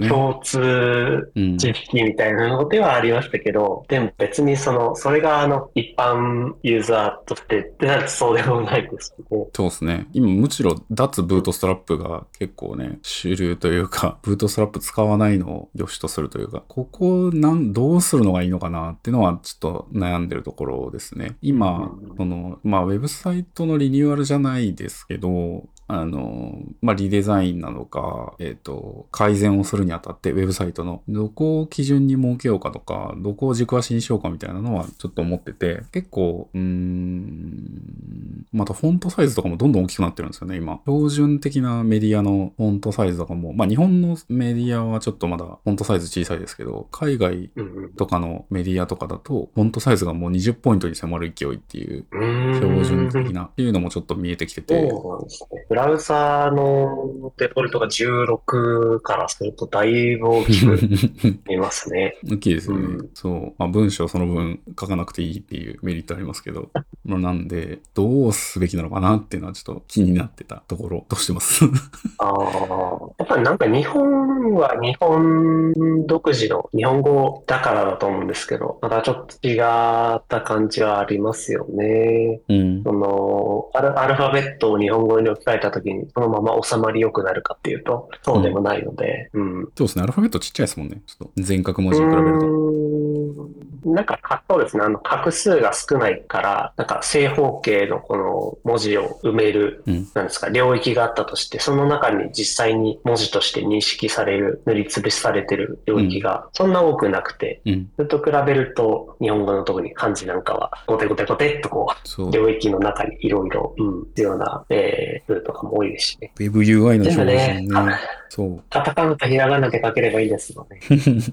共通うん。知識みたいなのではありましたけど、でも別にその、それがあの、一般ユーザーとしてってなるとそうでもないですけど、そうですね。今むしろ脱ブートストラップが結構ね、主流というか、ブートストラップ使わないのを良しとするというか、ここなん、どうするのがいいのかなっていうのはちょっと悩んでるところですね。今、うんその、まあ、ウェブサイトのリニューアルじゃないですけど、あの、まあ、リデザインなのか、えっ、と、改善をするにあたって、ウェブサイトの、どこを基準に設けようかとか、どこを軸足にしようかみたいなのはちょっと思ってて、結構、うーん、またフォントサイズとかもどんどん大きくなってるんですよね、今。標準的なメディアのフォントサイズとかも、まあ、日本のメディアはちょっとまだフォントサイズ小さいですけど、海外とかのメディアとかだと、フォントサイズがもう20ポイントに迫る勢いっていう、標準的なっていうのもちょっと見えてきてて。ブラウザーのデフォルトが16からするとだいぶ大きく 見えますね。大きいですよね。うんそう。まあ文章その分書かなくていいっていうメリットありますけど、まあなんで、どうすべきなのかなっていうのはちょっと気になってたところとしてます。ああ、やっぱりなんか日本は日本独自の日本語だからだと思うんですけど、またちょっと違った感じはありますよね。うん。そのアル、アルファベットを日本語に置き換えたときにそのまま収まり良くなるかっていうと、そうでもないので、うん。そうですね。アルファベットちっちゃいですもんね。ちょっと全角文字に比べると。なんか、かそうですね。あの、画数が少ないから、なんか正方形のこの文字を埋める、うんなんですか、領域があったとして、その中に実際に文字として認識される、塗りつぶしされてる領域がそんな多くなくて、うん。それと比べると、日本語の特に漢字なんかは、ゴテゴテゴテっとこそうう、。領域の中にいろいろ、うん、必要な、えー、ルートとかも多いですしね。WebUI の表ね現、ね。そう。カタカナとひらがなで書ければいいですよね。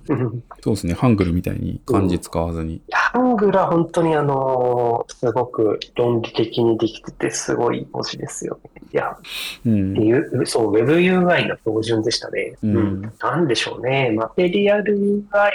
う ん そうですね。ハングルみたいに漢字使わずに。ハングルは本当にあのーすごく論理的にできててすごい文字ですよね。いや、うん。ゆそう、WebUI の標準でしたね。うんなんでしょうね。マテリアルが、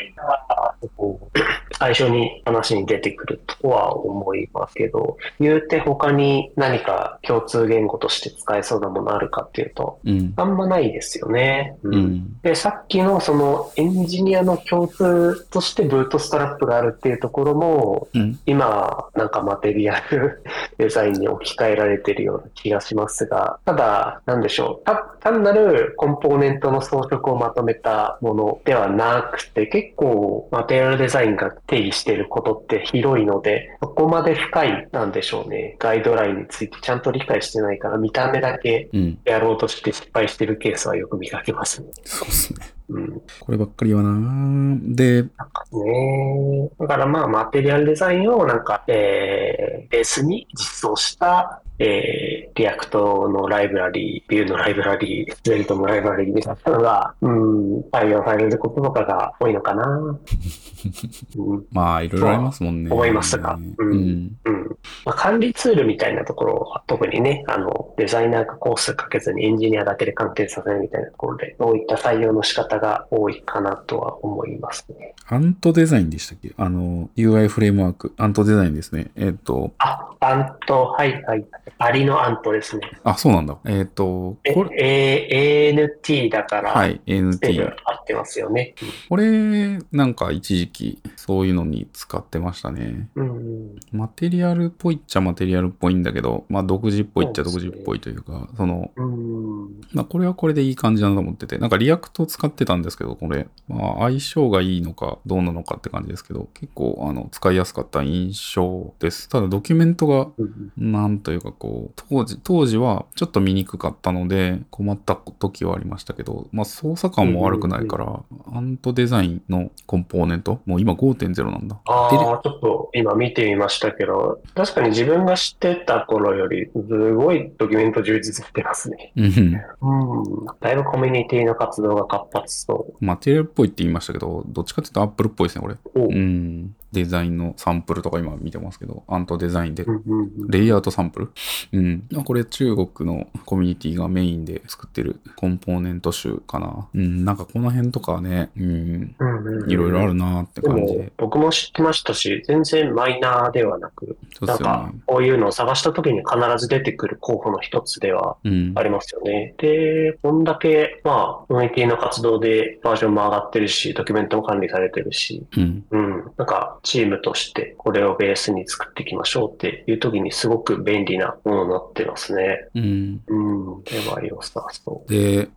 こう 最初に話に出てくるとは思いますけど、言うて他に何か共通言語として使えそうなものあるかっていうと、うん。あんまないですよね。う。ん。で、さっきのそのエンジニアの共通としてブートストラップがあるっていうところも、うん。今、なんかマテリアルデザインに置き換えられてるような気がしますが、ただ、なんでしょう。た単なるコンポーネントの装飾をまとめたものではなくて、結構 Material Design が定義していることって広いので、そこまで深い、なんでしょうね。ガイドラインについてちゃんと理解してないから、見た目だけうん。やろうとして失敗してるケースはよく見かけますね。そうですね。うん。こればっかりはなで、なんかね。だからまあ、 Material Design をなんか、えー、ベースに実装した、えー、 React のライブラリー、 Vue のライブラリー、 Svelte のライブラリーみたいなのが、うん、採用されることとかが多いのかな。うん、まあ、いろいろありますもんね。思いますがううんん。うん。まあ、管理ツールみたいなところは特にね、あの、デザイナーがコースかけずにエンジニアだけで完結させるみたいなところで、そういった採用の仕方が多いかなとは思いますね。アントデザインでしたっけ？あの、UI フレームワーク。アントデザインですね。えっ、と、あ、アント、はいはい。アリのアントですね。あ、そうなんだ。えっ、と、えこれ、A- ANT だから、はい、スペル NT。合ってますよね。これ、なんか一時期、そういうのに使ってましたね。うん。 Material っぽいっちゃ Material っぽいんだけど、まあ、独自っぽいっちゃ独自っぽいというか、その、うん。まあ、これはこれでいい感じだなと思ってて、なんか React 使ってたんですけど、これ、まあ、相性がいいのかどうなのかって感じですけど、結構、あの、使いやすかった印象です。ただ、ドキュメントが、うんなんというかこう、当時、当時はちょっと見にくかったので、困った時はありましたけど、まあ、操作感も悪くないから、アントデザインのコンポーネント、もう今5.0なんだ。ああ、ちょっと今見てみましたけど、確かに自分が知ってた頃より、すごいドキュメント充実してますね。うん。うん。だいぶコミュニティの活動が活発そマテリアルっぽいって言いましたけど、どっちかっていうとアップルっぽいですね、これ。う。ん。デザインのサンプルとか今見てますけど、アントデザインでレイアウトサンプル？うん。まあこれ中国のコミュニティがメインで作ってるコンポーネント集かな。うん。なんかこの辺とかはね、うん。うんうんうんいろいろあるなーって感じで。、僕も知ってましたし、全然マイナーではなく、そうですよなんかね。、こういうのを探した時に必ず出てくる候補の一つではうんあ。りますよね。で、こんだけ、まあ、コミュニティの活動でバージョンも上がってるし、ドキュメントも管理されてるし、うん。うん、なんか、チームとしてこれをベースに作っていきましょうっていう時にすごく便利なものになってますね。うん。うん、では良さそう。で、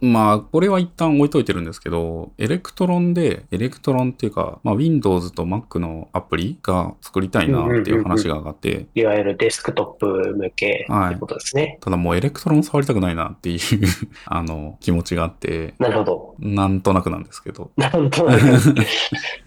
まあ、これは一旦置いといてるんですけど、 Electron で、 Electron っていうか、まあ、Windows と Mac のアプリが作りたいなっていう話が上がって、いわゆるデスクトップ向けってことですね。ただもう Electron 触りたくないなっていう あの、気持ちがあって、なるほど。なんとなくなんですけど。なんとなく。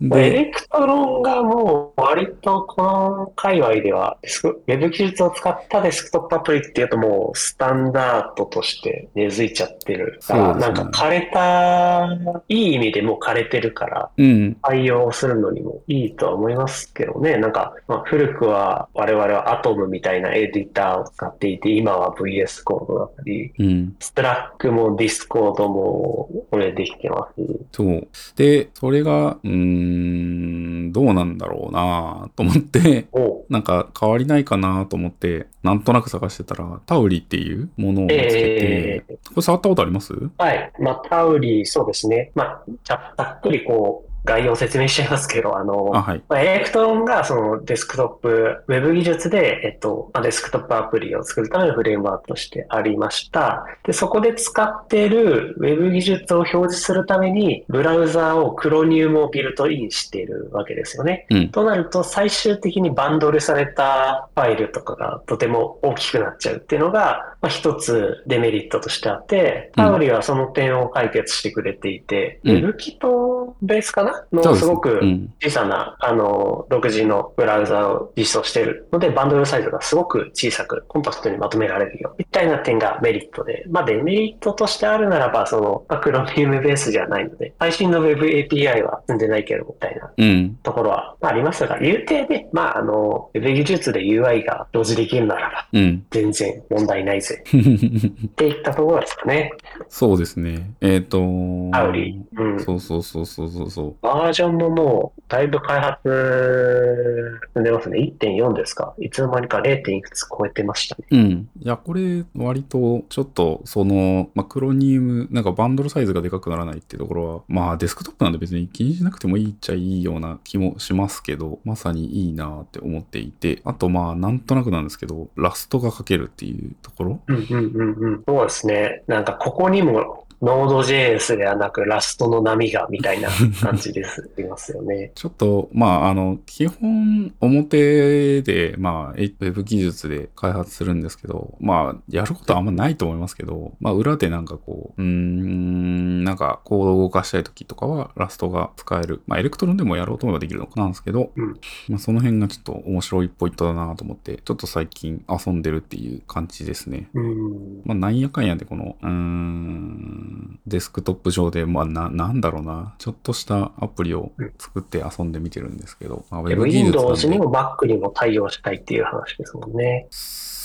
エで、レクトロンがもう割とこの界隈ではウェブ技術を使ったデスクトップアプリっていうともうスタンダードとして根付いちゃってるなんか枯れた、いい意味でもう枯れてるから、うん、対応するのにもいいとは思いますけどね。なんか、まあ、古くは我々は Atom みたいなエディターを使っていて、今は VS コードだったり、うん。 Slack も Discord もこれできてますし。そう。で、それが、うーん、どうなんだろうなと思って、おなんか変わりないかなと思って、なんとなく探してたら、 Tauri っていうものを見つけて、えーこれ触ったことあります？はい。まあ、 Tauri、そうですね。まあ、ざっくりこう、概要を説明しちゃいますけど、あの、あ、はい。まあ、 Electron がそのデスクトップ、ウェブ技術で、えっと、まあデスクトップアプリを作るためのフレームワークとしてありました。で、そこで使っているウェブ技術を表示するために、ブラウザーを Chromium をビルトインしているわけですよね。うん。となると、最終的にバンドルされたファイルとかがとても大きくなっちゃうっていうのが、まあ、一つデメリットとしてあって、うん Tauri はその点を解決してくれていて、うん WebKit ベースかなのすすごくうん。小さな、あの、独自のブラウザを実装しているので、バンドルサイズがすごく小さく、コンパクトにまとめられるよ。みたいな点がメリットで、まあ、デメリットとしてあるならば、その、まあクロミウムベースじゃないので、最新の Web API は積んでないけど、みたいなうん。ところは、まあ、ありますが、言うてで、まあ、あの、Web 技術で UI が表示できるならば、うん。全然問題ないぜ。っていったところですかね。そうですね。えっ、とアウリ。うん。そうそうそうそうそうそう。バージョンももう、だいぶ開発進んでますね。1.4ですか。いつの間にか 0. いくつ超えてましたね。うん。いや、これ、割と、ちょっと、その、まあ、クロニウム、なんかバンドルサイズがでかくならないっていうところは、まあ、デスクトップなんで別に気にしなくてもいいっちゃいいような気もしますけど、まさにいいなって思っていて、あと、まあ、なんとなくなんですけど、ラストが書けるっていうところ？うんうんうんうん。そうですね。なんか、ここにも、ノード JS ではなく、ラストの波が、みたいな感じです。いますよね。ちょっと、まあ、あの、基本、表で、まあ、ウェブ技術で開発するんですけど、まあ、やることはあんまないと思いますけど、まあ、裏でなんかこう、うーん、なんか、コードを動かしたい時とかは、 Rust が使える。まあ、 Electron でもやろうと思えばできるのかなんですけど、うんまあ、その辺がちょっと面白いポイントだなと思って、ちょっと最近遊んでるっていう感じですね。うん。まあ、なんやかんやでこの、うーん、デスクトップ上で、まあ、な、なんだろうな、ちょっとしたアプリを作って遊んでみてるんですけど、まあ、ウェブ技術なん Windows にで、も Mac にも対応したいっていう話ですもんね。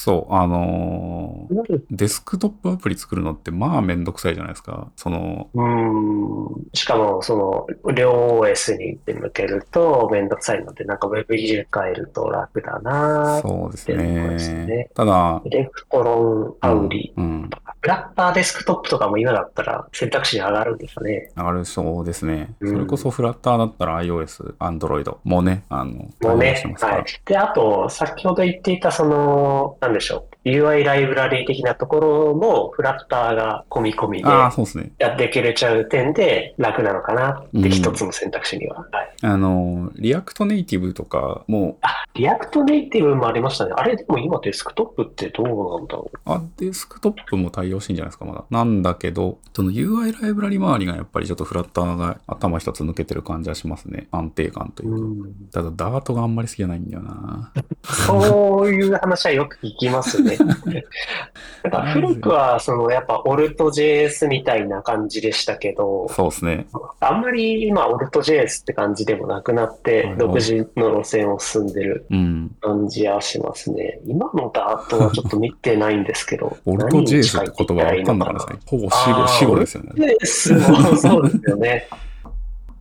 そう、あのーデスクトップアプリ作るのって、まあ、めんどくさいじゃないですか。その、うん。しかも、その、両 OS に向けるとめんどくさいので、なんか Web 技術変えると楽だなそうですねね。ただ、エレクトロン、 Tauri、うん、フラッターデスクトップとかも今だったら選択肢に上がるんですかね。上がるそうですね。うんそれこそフラッターだったら iOS、Android もね、あの、もうね。はい。で、あと、先ほど言っていた、その、なんでしょう。UI ライブラリー的なところも、フラッターが込み込みでああ、そうですね。やってくれちゃう点で楽なのかなっうんて一つの選択肢には。はい。あの、 React Native とかも、あ、 React Native もありましたね。あれ、でも今デスクトップってどうなんだろあ、デスクトップも対応してんじゃないですか、まだ。なんだけど、その UI ライブラリ周りがやっぱりちょっとフラッターが頭一つ抜けてる感じはしますね。安定感というう。か。ん。ただ、ダートがあんまり好きじゃないんだよな。そういう話はよく聞きますね。なんか古くは、その、やっぱ、 AltJS みたいな感じでしたけど、そうですね。あんまり今、オルト JS って感じでもなくなっはいて、独自の路線を進んでるうん。感じはしますね。今のダートはちょっと見てないんですけど、オルト JS って言葉わかんなかったですね。ほぼ死ですよね。そうですよね。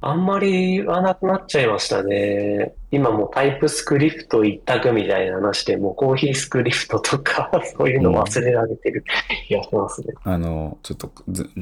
あんまり言わなくなっちゃいましたね。今もタイプスクリプト一択みたいな話で、もうコーヒースクリプトとか、そういうの忘れられてる気がしますね。あの、ちょっと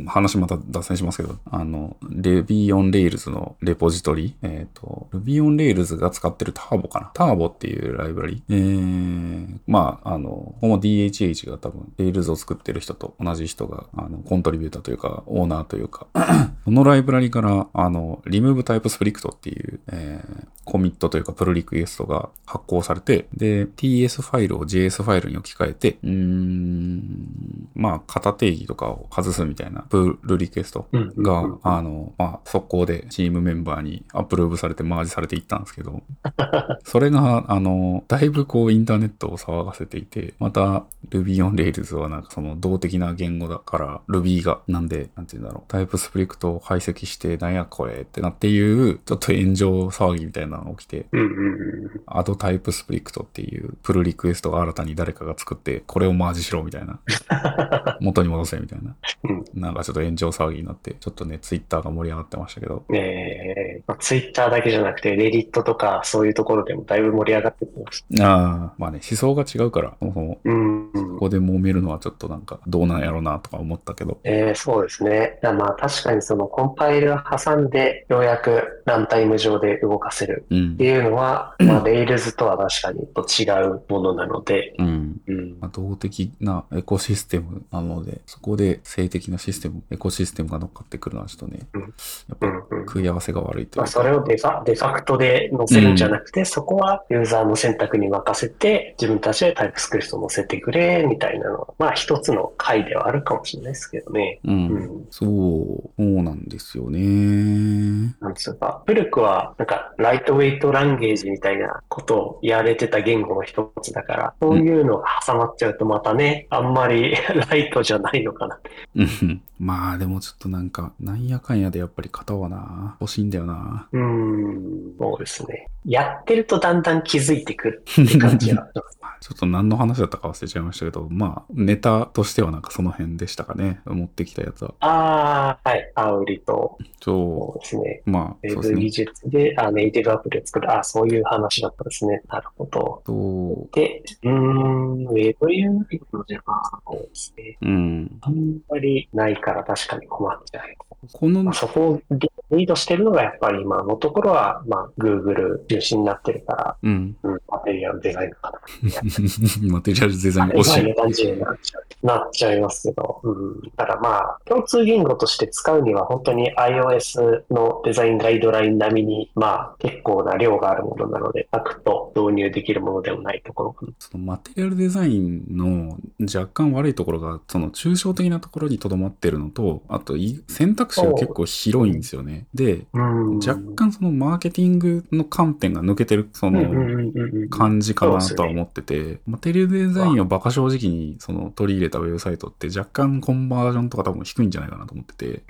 話また脱線しますけど、あの、Ruby on Rails のレポジトリ、えっ、と、Ruby on Rails が使ってるターボかな？ターボっていうライブラリ。えー、まあ、あの、ここも DHH が多分 Rails を作ってる人と同じ人が、あの、コントリビューターというか、オーナーというか、このライブラリから、あの、Remove Type Script っていう、えー、コミットというか、プルリクエストが発行されて、で、TS ファイルを JS ファイルに置き換えて、うーん、まあ、型定義とかを外すみたいなプルリクエストうんうんが、うん。あの、まあ、速攻でチームメンバーにアプローブされてマージされていったんですけど、それが、あの、だいぶこうインターネットを騒がせていて、また Ruby on Rails はなんかその動的な言語だから Ruby が、なんで、なんて言うんだろう、 TypeScript を解析してなんやこれってなっていう、ちょっと炎上騒ぎみたいなのが起きて、うんうんうん。 add TypeScript っていうプルリクエストが新たに誰かが作って、これをマージしろみたいな。元に戻せみたいな。うんなんかちょっと炎上騒ぎになって、ちょっとね、ツイッターが盛り上がってましたけど。えーまあ、ツイッターだけじゃなくて、レディットとかそういうところでもだいぶ盛り上がってきました。ああ、まあね、思想が違うから、そもそも、うん、うんここで揉めるのはちょっとなんか、どうなんやろうなとか思ったけど。えーそうですね。まあ確かにそのコンパイル挟んでようやくランタイム上で動かせるうんって。いうのは、まあ Rails とは確かに違うものなので、うん。うん。まあ、動的なエコシステムなので、そこで性的なシステム、エコシステムが乗っかってくるのはちょっとね、うん。やっぱ食い合わせが悪いというか。まあ、それをデファデファクトで載せるんじゃなくて、そこはユーザーの選択に任せて、自分たちで TypeScript を載せてくれ、みたいなのは、まあ一つの解ではあるかもしれないですけどね。うん。うんそう、そうなんですよね。なんつうか、古くは、なんか、 Lightweight Language みたいなことをやられてた言語の一つだから、そういうのが挟まっちゃうとまたね、あんまり ライトじゃないのかな。うんまあでもちょっとなんか、なんやかんやでやっぱり型はな、欲しいんだよな。うーん、そうですね。やってるとだんだん気づいてくるって感じが。まあちょっと何の話だったか忘れちゃいましたけど、まあ、ネタとしてはなんかその辺でしたかね。持ってきたやつは。ああ、はい。アウリと、そそうですね。う。まあ、ウェそうですね。ブ技術で、あ、ネイティブアプリを作る。あ、そういう話だったんですね。なるほど。そで、うーん、ウェブユーザーじゃそうですね。う。うん。あんまりないから確かに困っちゃう。このまあ、、そこをリリードしてるのがやっぱり今のところは、まあ、Google 中心になってるから、うん。うん、マテリアルデザインかな。マテリアルデザイン惜しいな。感じになっちゃうなっちゃいますけど、うん。だからまあ、共通言語として使うには本当に iOS のデザインガイドライン並みに、まあ、結構な量があるものなので、サクッと導入できるものでもないところかな。そのマテリアルデザインの若干悪いところが、その抽象的なところにとどまってるのと、あとい選択肢が結構広いんですよね。で、うん。若干そのマーケティングの観点が抜けてる、その感じかなとは思ってて、マテリアルデザインをバカ正直にその取り入れたウェブサイトって若干コンバージョンとか多分低いんじゃないかなと思ってて。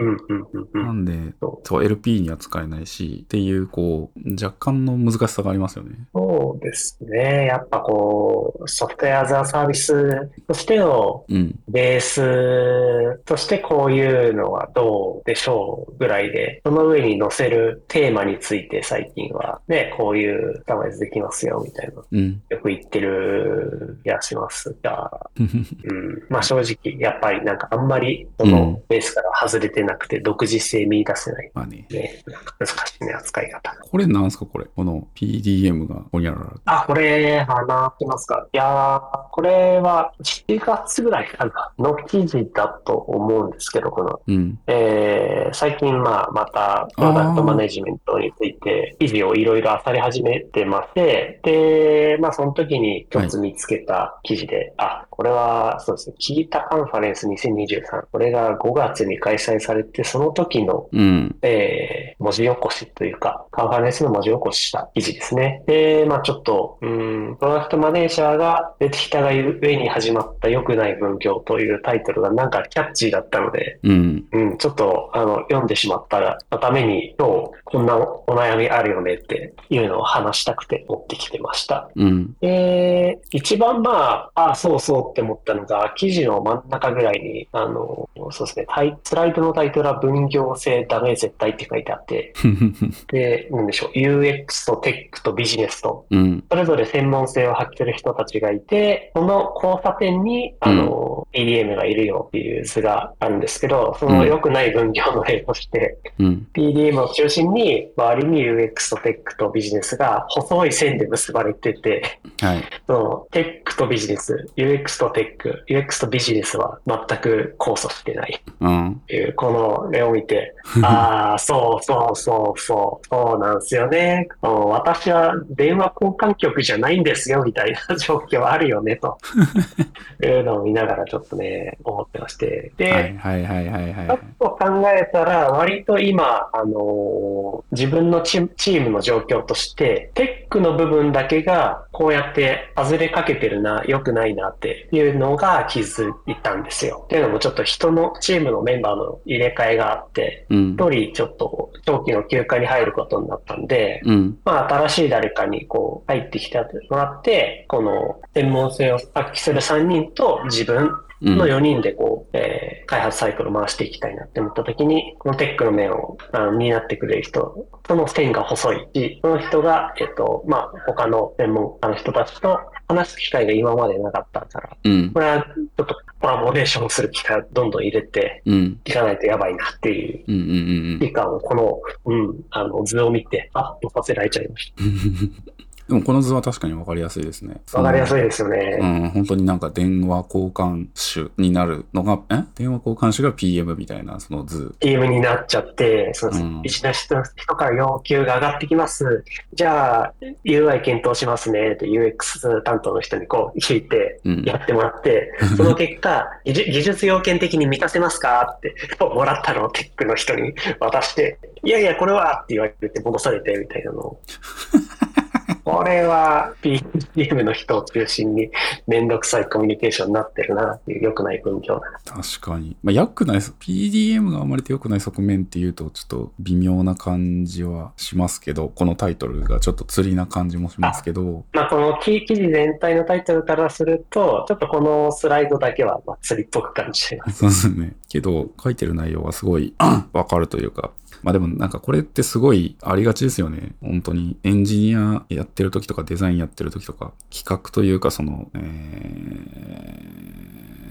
なんんで、そう LP には使えないし、っていうこう、若干の難しさがありますよね。そうですね。やっぱこう、ソフトウェアアザーサービスとしてのうん。ベースとしてこういうのはどうでしょうぐらいで、その上に載せるテーマについて最近はね、こういうカスタマイズできますよみたいな、うん。よく言ってる気がしますが、うん、まあ正直、やっぱりなんかあんまりそうんのベースから外れてなくて独自性見出せないまあね。ね、なんか難しいね、扱い方。これなんすかこれ？この PDM がほにゃらら。あ、これ、話してますか？いやー、これは7月ぐらいかな、の記事だと思うんですけど、この、うん。えー最近、まあ、また、プロダクトマネジメントについて、記事をいろいろ漁り始めてまして、で、まあ、その時に一つ見つけた記事で、あ、これは、そうですね、キータカンファレンス2023、これが5月に開催されて、その時のうん。えー文字起こしというか、カンファレンスの文字起こしした記事ですね。で、まあちょっと、うん、プロダクトマネージャーが出てきたがゆえに始まった良くない文教というタイトルがなんかキャッチーだったので、うん。うん、ちょっと、あの、読んでしまったがために、今日、こんなお悩みあるよねっていうのを話したくて持ってきてました。うん。で、一番まあ、あ、そうそうって思ったのが、記事の真ん中ぐらいに、あの、そうですね、タイスライドのタイトルは分業制ダメ絶対って書いてあって、で、なんでしょう、UX とテックとビジネスと、うん。それぞれ専門性を発揮する人たちがいて、その交差点に、あの、PDM がいるよっていう図があるんですけど、その良くない分業の例として、うん。PDM を中心に、周りに UX とテックとビジネスが細い線で結ばれてて、はい。そのテックとビジネス、UX とテック、UX とビジネスは全く交差してないうん。っていう、この絵を見て、ああ、そうそうそうそう、そうなんですよね。私は電話交換局じゃないんですよ、みたいな状況あるよね、と いうのを見ながらちょっとね、思ってまして。で、はいはいはいはいはいちょっと考えたら、割と今、あのー自分のチチームの状況として、テックの部分だけが、こうやって外れかけてるな、良くないなっていうのが気づいたんですよ。っていうのもちょっと人の、チームのメンバーの入れ替えがあって、うん。一人ちょっと長期の休暇に入ることになったんで、うん。まあ新しい誰かにこう入ってきてもらって、この専門性を発揮する3人と自分うん。の4人でこう、えー開発サイクルを回していきたいなって思った時に、このテックの面を担ってくれる人、その線が細いし、その人が、えっと、まあ、他の専門家の人たちと話す機会が今までなかったから、うんこ。れはちょっとコラボレーションする機会をどんどん入れてうん。いかないとやばいなっていううん。うん。危機感をこの、うん、あの図を見てアップさせられちゃいましうん。でもこの図は確かにわかりやすいですね。た。わかりやすい。いですよね。うん、本当になんか電話交換手になるのが、え？電話交換手が PM みたいな、その図。チームになっちゃって、そうですうんビジネスの人から要求が上がってきます。じゃあ、UI 検討しますねって UX 担当の人にこう聞いてうん。やってもらって、その結果、技術技術要件的に満たせますか？って もらったのをテックの人に渡して、いやいや、これはって言われて戻されてみたいなのを。これは PDM の人を中心にめんどくさいコミュニケーションになってるなっていう良くない分業だな。確かに。まあ、良くない、PDM があまり良くない側面っていうと、ちょっと微妙な感じはしますけど、このタイトルがちょっと釣りな感じもしますけど、まあ、この記記事全体のタイトルからすると、ちょっとこのスライドだけはまあ釣りっぽく感じてます。そうですね。けど、書いてる内容はすごい わかるというか、まあでもなんかこれってすごいありがちですよね。本当にエンジニアやってる時とかデザインやってる時とか、企画というかその、え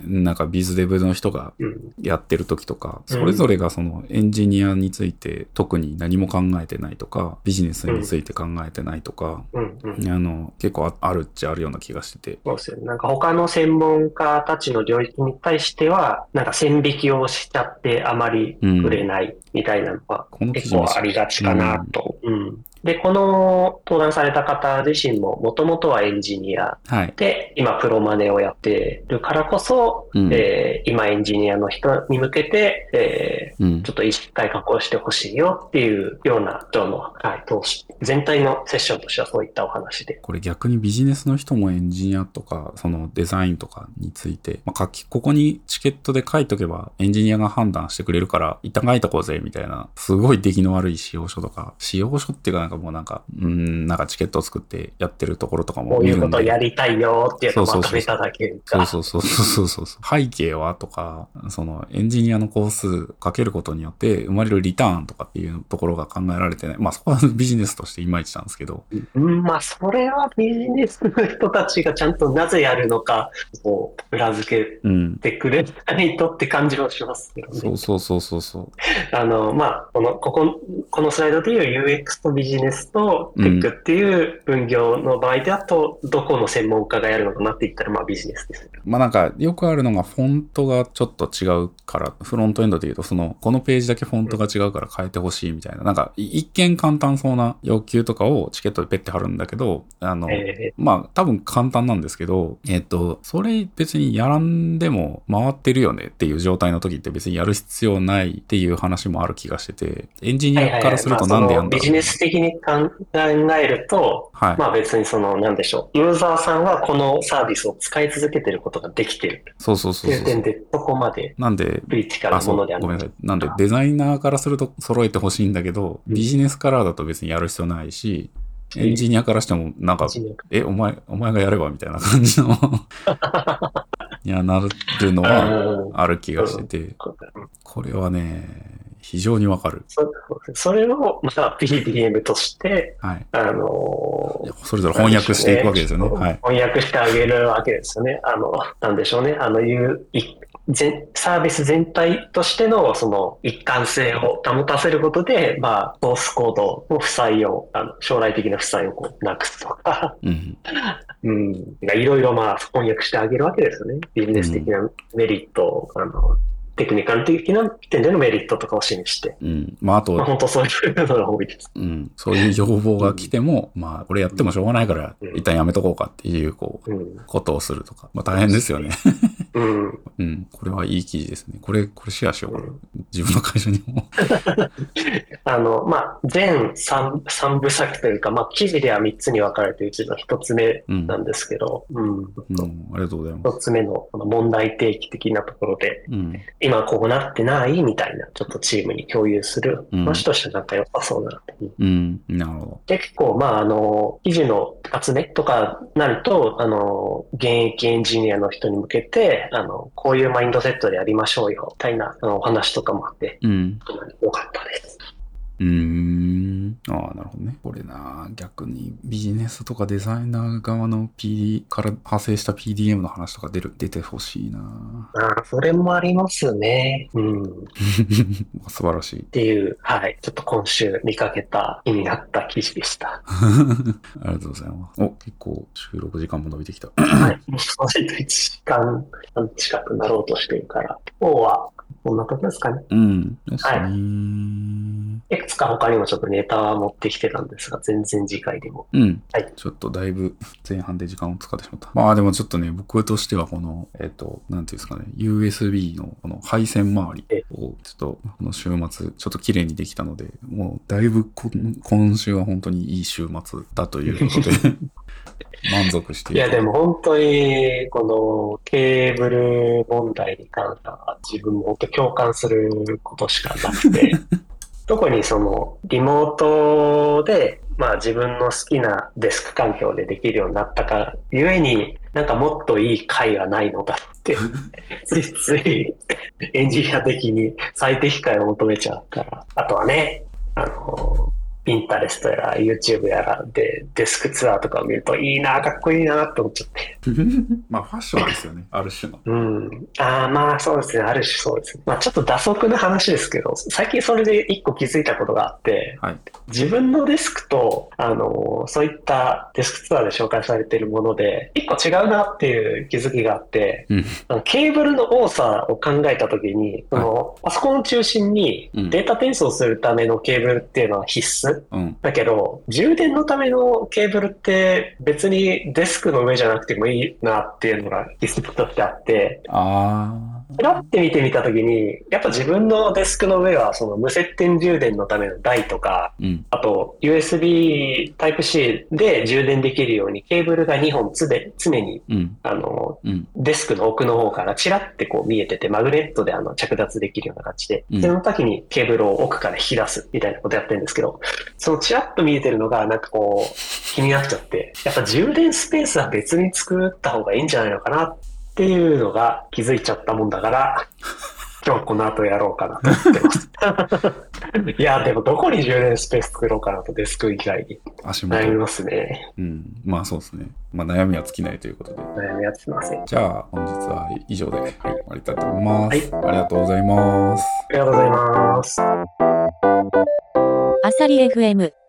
ー、なんかビズデブの人がうん。やってる時とか、うんそれぞれがそのエンジニアについて特に何も考えてないとか、ビジネスについて考えてないとか、うん。うん。あの、結構ああるっちゃあるような気がしてて。そうですよね。なんか他の専門家たちの領域に対しては、なんか線引きをしちゃってあまり触れないみたいなのは結構ありがちかなと。うん。で、この登壇された方自身ももともとはエンジニアはい。で、今プロマネをやってるからこそ、うんえー今エンジニアの人に向けて、えーうんちょ。っと意識改革をしてほしいよっていうような、今日の、はい、投資、全体のセッションとしてはそういったお話で。これ逆にビジネスの人もエンジニアとか、そのデザインとかについて、まあ、書き、ここにチケットで書いとけばエンジニアが判断してくれるから、一旦書いとこうぜ、みたいな、すごい出来の悪い使用書とか、使用書っていうかなんかもうなんか、うーん、なんかチケットを作ってやってるところとかこも見るんで。ういうことをやりたいよっていうのをそうそうそうまとめただけそうが。そうそうそうそうそう。背景はとか、そのエンジニアの工数かけることによって生まれるリターンとかっていうところが考えられてない。まあそこはビジネスとしていまいちなんですけど。うん、まあ、それはビジネスの人たちがちゃんとなぜやるのか、こう、裏付けうん。てくれないとって感じはしますけどね。そうそうそうそうそう。あの、まあ、この、ここ、このスライドでいう UX とビジネスとテックっていう分業の場合だと、どこの専門家がやるのかなって言ったら、まあビジネスです。まあなんかよくあるのがフォントがちょっと違うから、フロントエンドで言うとその、このページだけフォントが違うから変えてほしいみたいな、なんかい一見簡単そうな要求とかをチケットでペッて貼るんだけど、あの、えまあ多分簡単なんですけど、えっと、それ別にやらんでも回ってるよねっていう状態の時って別にやる必要ないっていう話もある気がしてて、エンジニーはいはいはいアからするとまあなんでやんだろうそのビジネス的に考えると、はい。まあ別にその、なんでしょう。ユーザーさんはこのサービスを使い続けてることができてるそうそうそうそう。点で、そこまでなんで、クリティカルあ、そう、なものである。ごめんなさい。なんで、デザイナーからすると揃えてほしいんだけど、うんビジネスカラーだと別にやる必要ないし、エンジニアからしても、なんか、え、お前、お前がやればみたいな感じの にはなるのはうんある気がしてて、これはね、非常にわかる。そそれを、また PDM として、はい。あのーそれぞれ翻訳していくわけですよね。はい。翻訳してあげるわけですよね。あの、なんでしょうね。あの、いう、い全サービス全体としてのその一貫性を保たせることで、まあ、ソースコードの負債を、あの将来的な負債をこうなくすとか、うん。うん、いろいろまあ翻訳してあげるわけですよね。ビジネス的なメリット、あの、テクニカル的な点でのメリットとかを示して、うん。まあ、あとまあ、、本当そういうのが多いです。うん。そういう要望が来ても、まあ、これやってもしょうがないからう、ん一旦やめとこうかっていう、こう、うん。ことをするとか。まあ、大変ですよね。うん。うん。これはいい記事ですね。これ、これシェアしようかなうん。自分の会社にも。あの、まあ、全三三部作というか、まあ、記事では3つに分かれてうちの1つ目うん。なんですけど、うん。うん。ありがとうございます。1つ目のこの問題提起的なところで、うん。今こうなってないみたいな、ちょっとチームに共有するうん話としてなんか良さそうだなって。うん。なるほで、結構、まあ、あの、記事の集めとかなると、あの、現役エンジニアの人に向けて、あの、こういうマインドセットでやりましょうよ、みたいなあのお話とかもあって、ど。うん。良かったです。うーん。ああ、なるほどね。これな、逆にビジネスとかデザイナー側の PD から派生した PDM の話とか出る、出てほしいな。ああ、それもありますね。うん。っ 素晴らしい。ていう、はい。ちょっと今週見かけた気になった記事でした。ありがとうございます。お、結構収録時間も伸びてきた。はい。もう割と1時間半近くなろうとしてるから、今日はこんなとこですかね。うん。ですね。いくつか他にもちょっとネタは持ってきてたんですが、全然次回でも。うん。はいちょっとだいぶ 前半で時間を使ってしまった。まあでもちょっとね、僕としてはこの、えっ、と、なんていうんですかね、USB のこの配線周りを、ちょっとこの週末、ちょっと綺麗にできたので、もうだいぶこ今週は本当にいい週末だということで、満足していや、でも本当に、このケーブル問題に関しては自分も本当共感することしかなくて、特にそのリモートで、まあ自分の好きなデスク環境でできるようになったから、ゆえになんかもっといい回はないのだって、ついついエンジニア的に最適解を求めちゃうから、あとはね、あの、ピンタレストやら YouTube やらでデスクツアーとかを見るといいな、かっこいいなって思っちゃって。まあファッションですよね、ある種の。うん。ああ、まあそうですね。ある種そうですね。まあちょっと打足な話ですけど、最近それで一個気づいたことがあって、はい。自分のデスクと、あの、そういったデスクツアーで紹介されているもので、一個違うなっていう気づきがあって、うん。ケーブルの多さを考えたときに、そのパソコンを中心にうんデータ転送するためのケーブルっていうのは必須。うん。だけど、充電のためのケーブルって別にデスクの上じゃなくてもいいなっていうのが気づきとしてあって、あペラって見てみたときに、やっぱ自分のデスクの上はその無接点充電のための台とか、ー。うん。あと USB Type-C で充電できるようにケーブルが2本つで常にうん。あのうん。デスクの奥の方からチラってこう見えてて、マグネットであの着脱できるような感じで、うんその時にケーブルを奥から引き出すみたいなことやってるんですけど、そのチラッと見えてるのがなんかこう気になっちゃって、やっぱ充電スペースは別に作った方がいいんじゃないのかなっていうのが気づいちゃったもんだから、今日この後やろうかなと思ってます。いや、でもどこに充電スペース作ろうかなとデスク以外に足元。悩みますね。うん。まあそうですね。まあ悩みは尽きないということで。悩みやってません。あじゃあ本日は以上で、はい、終わりたいと思います。はいありがとうございます。りがとうございます。アサリ FM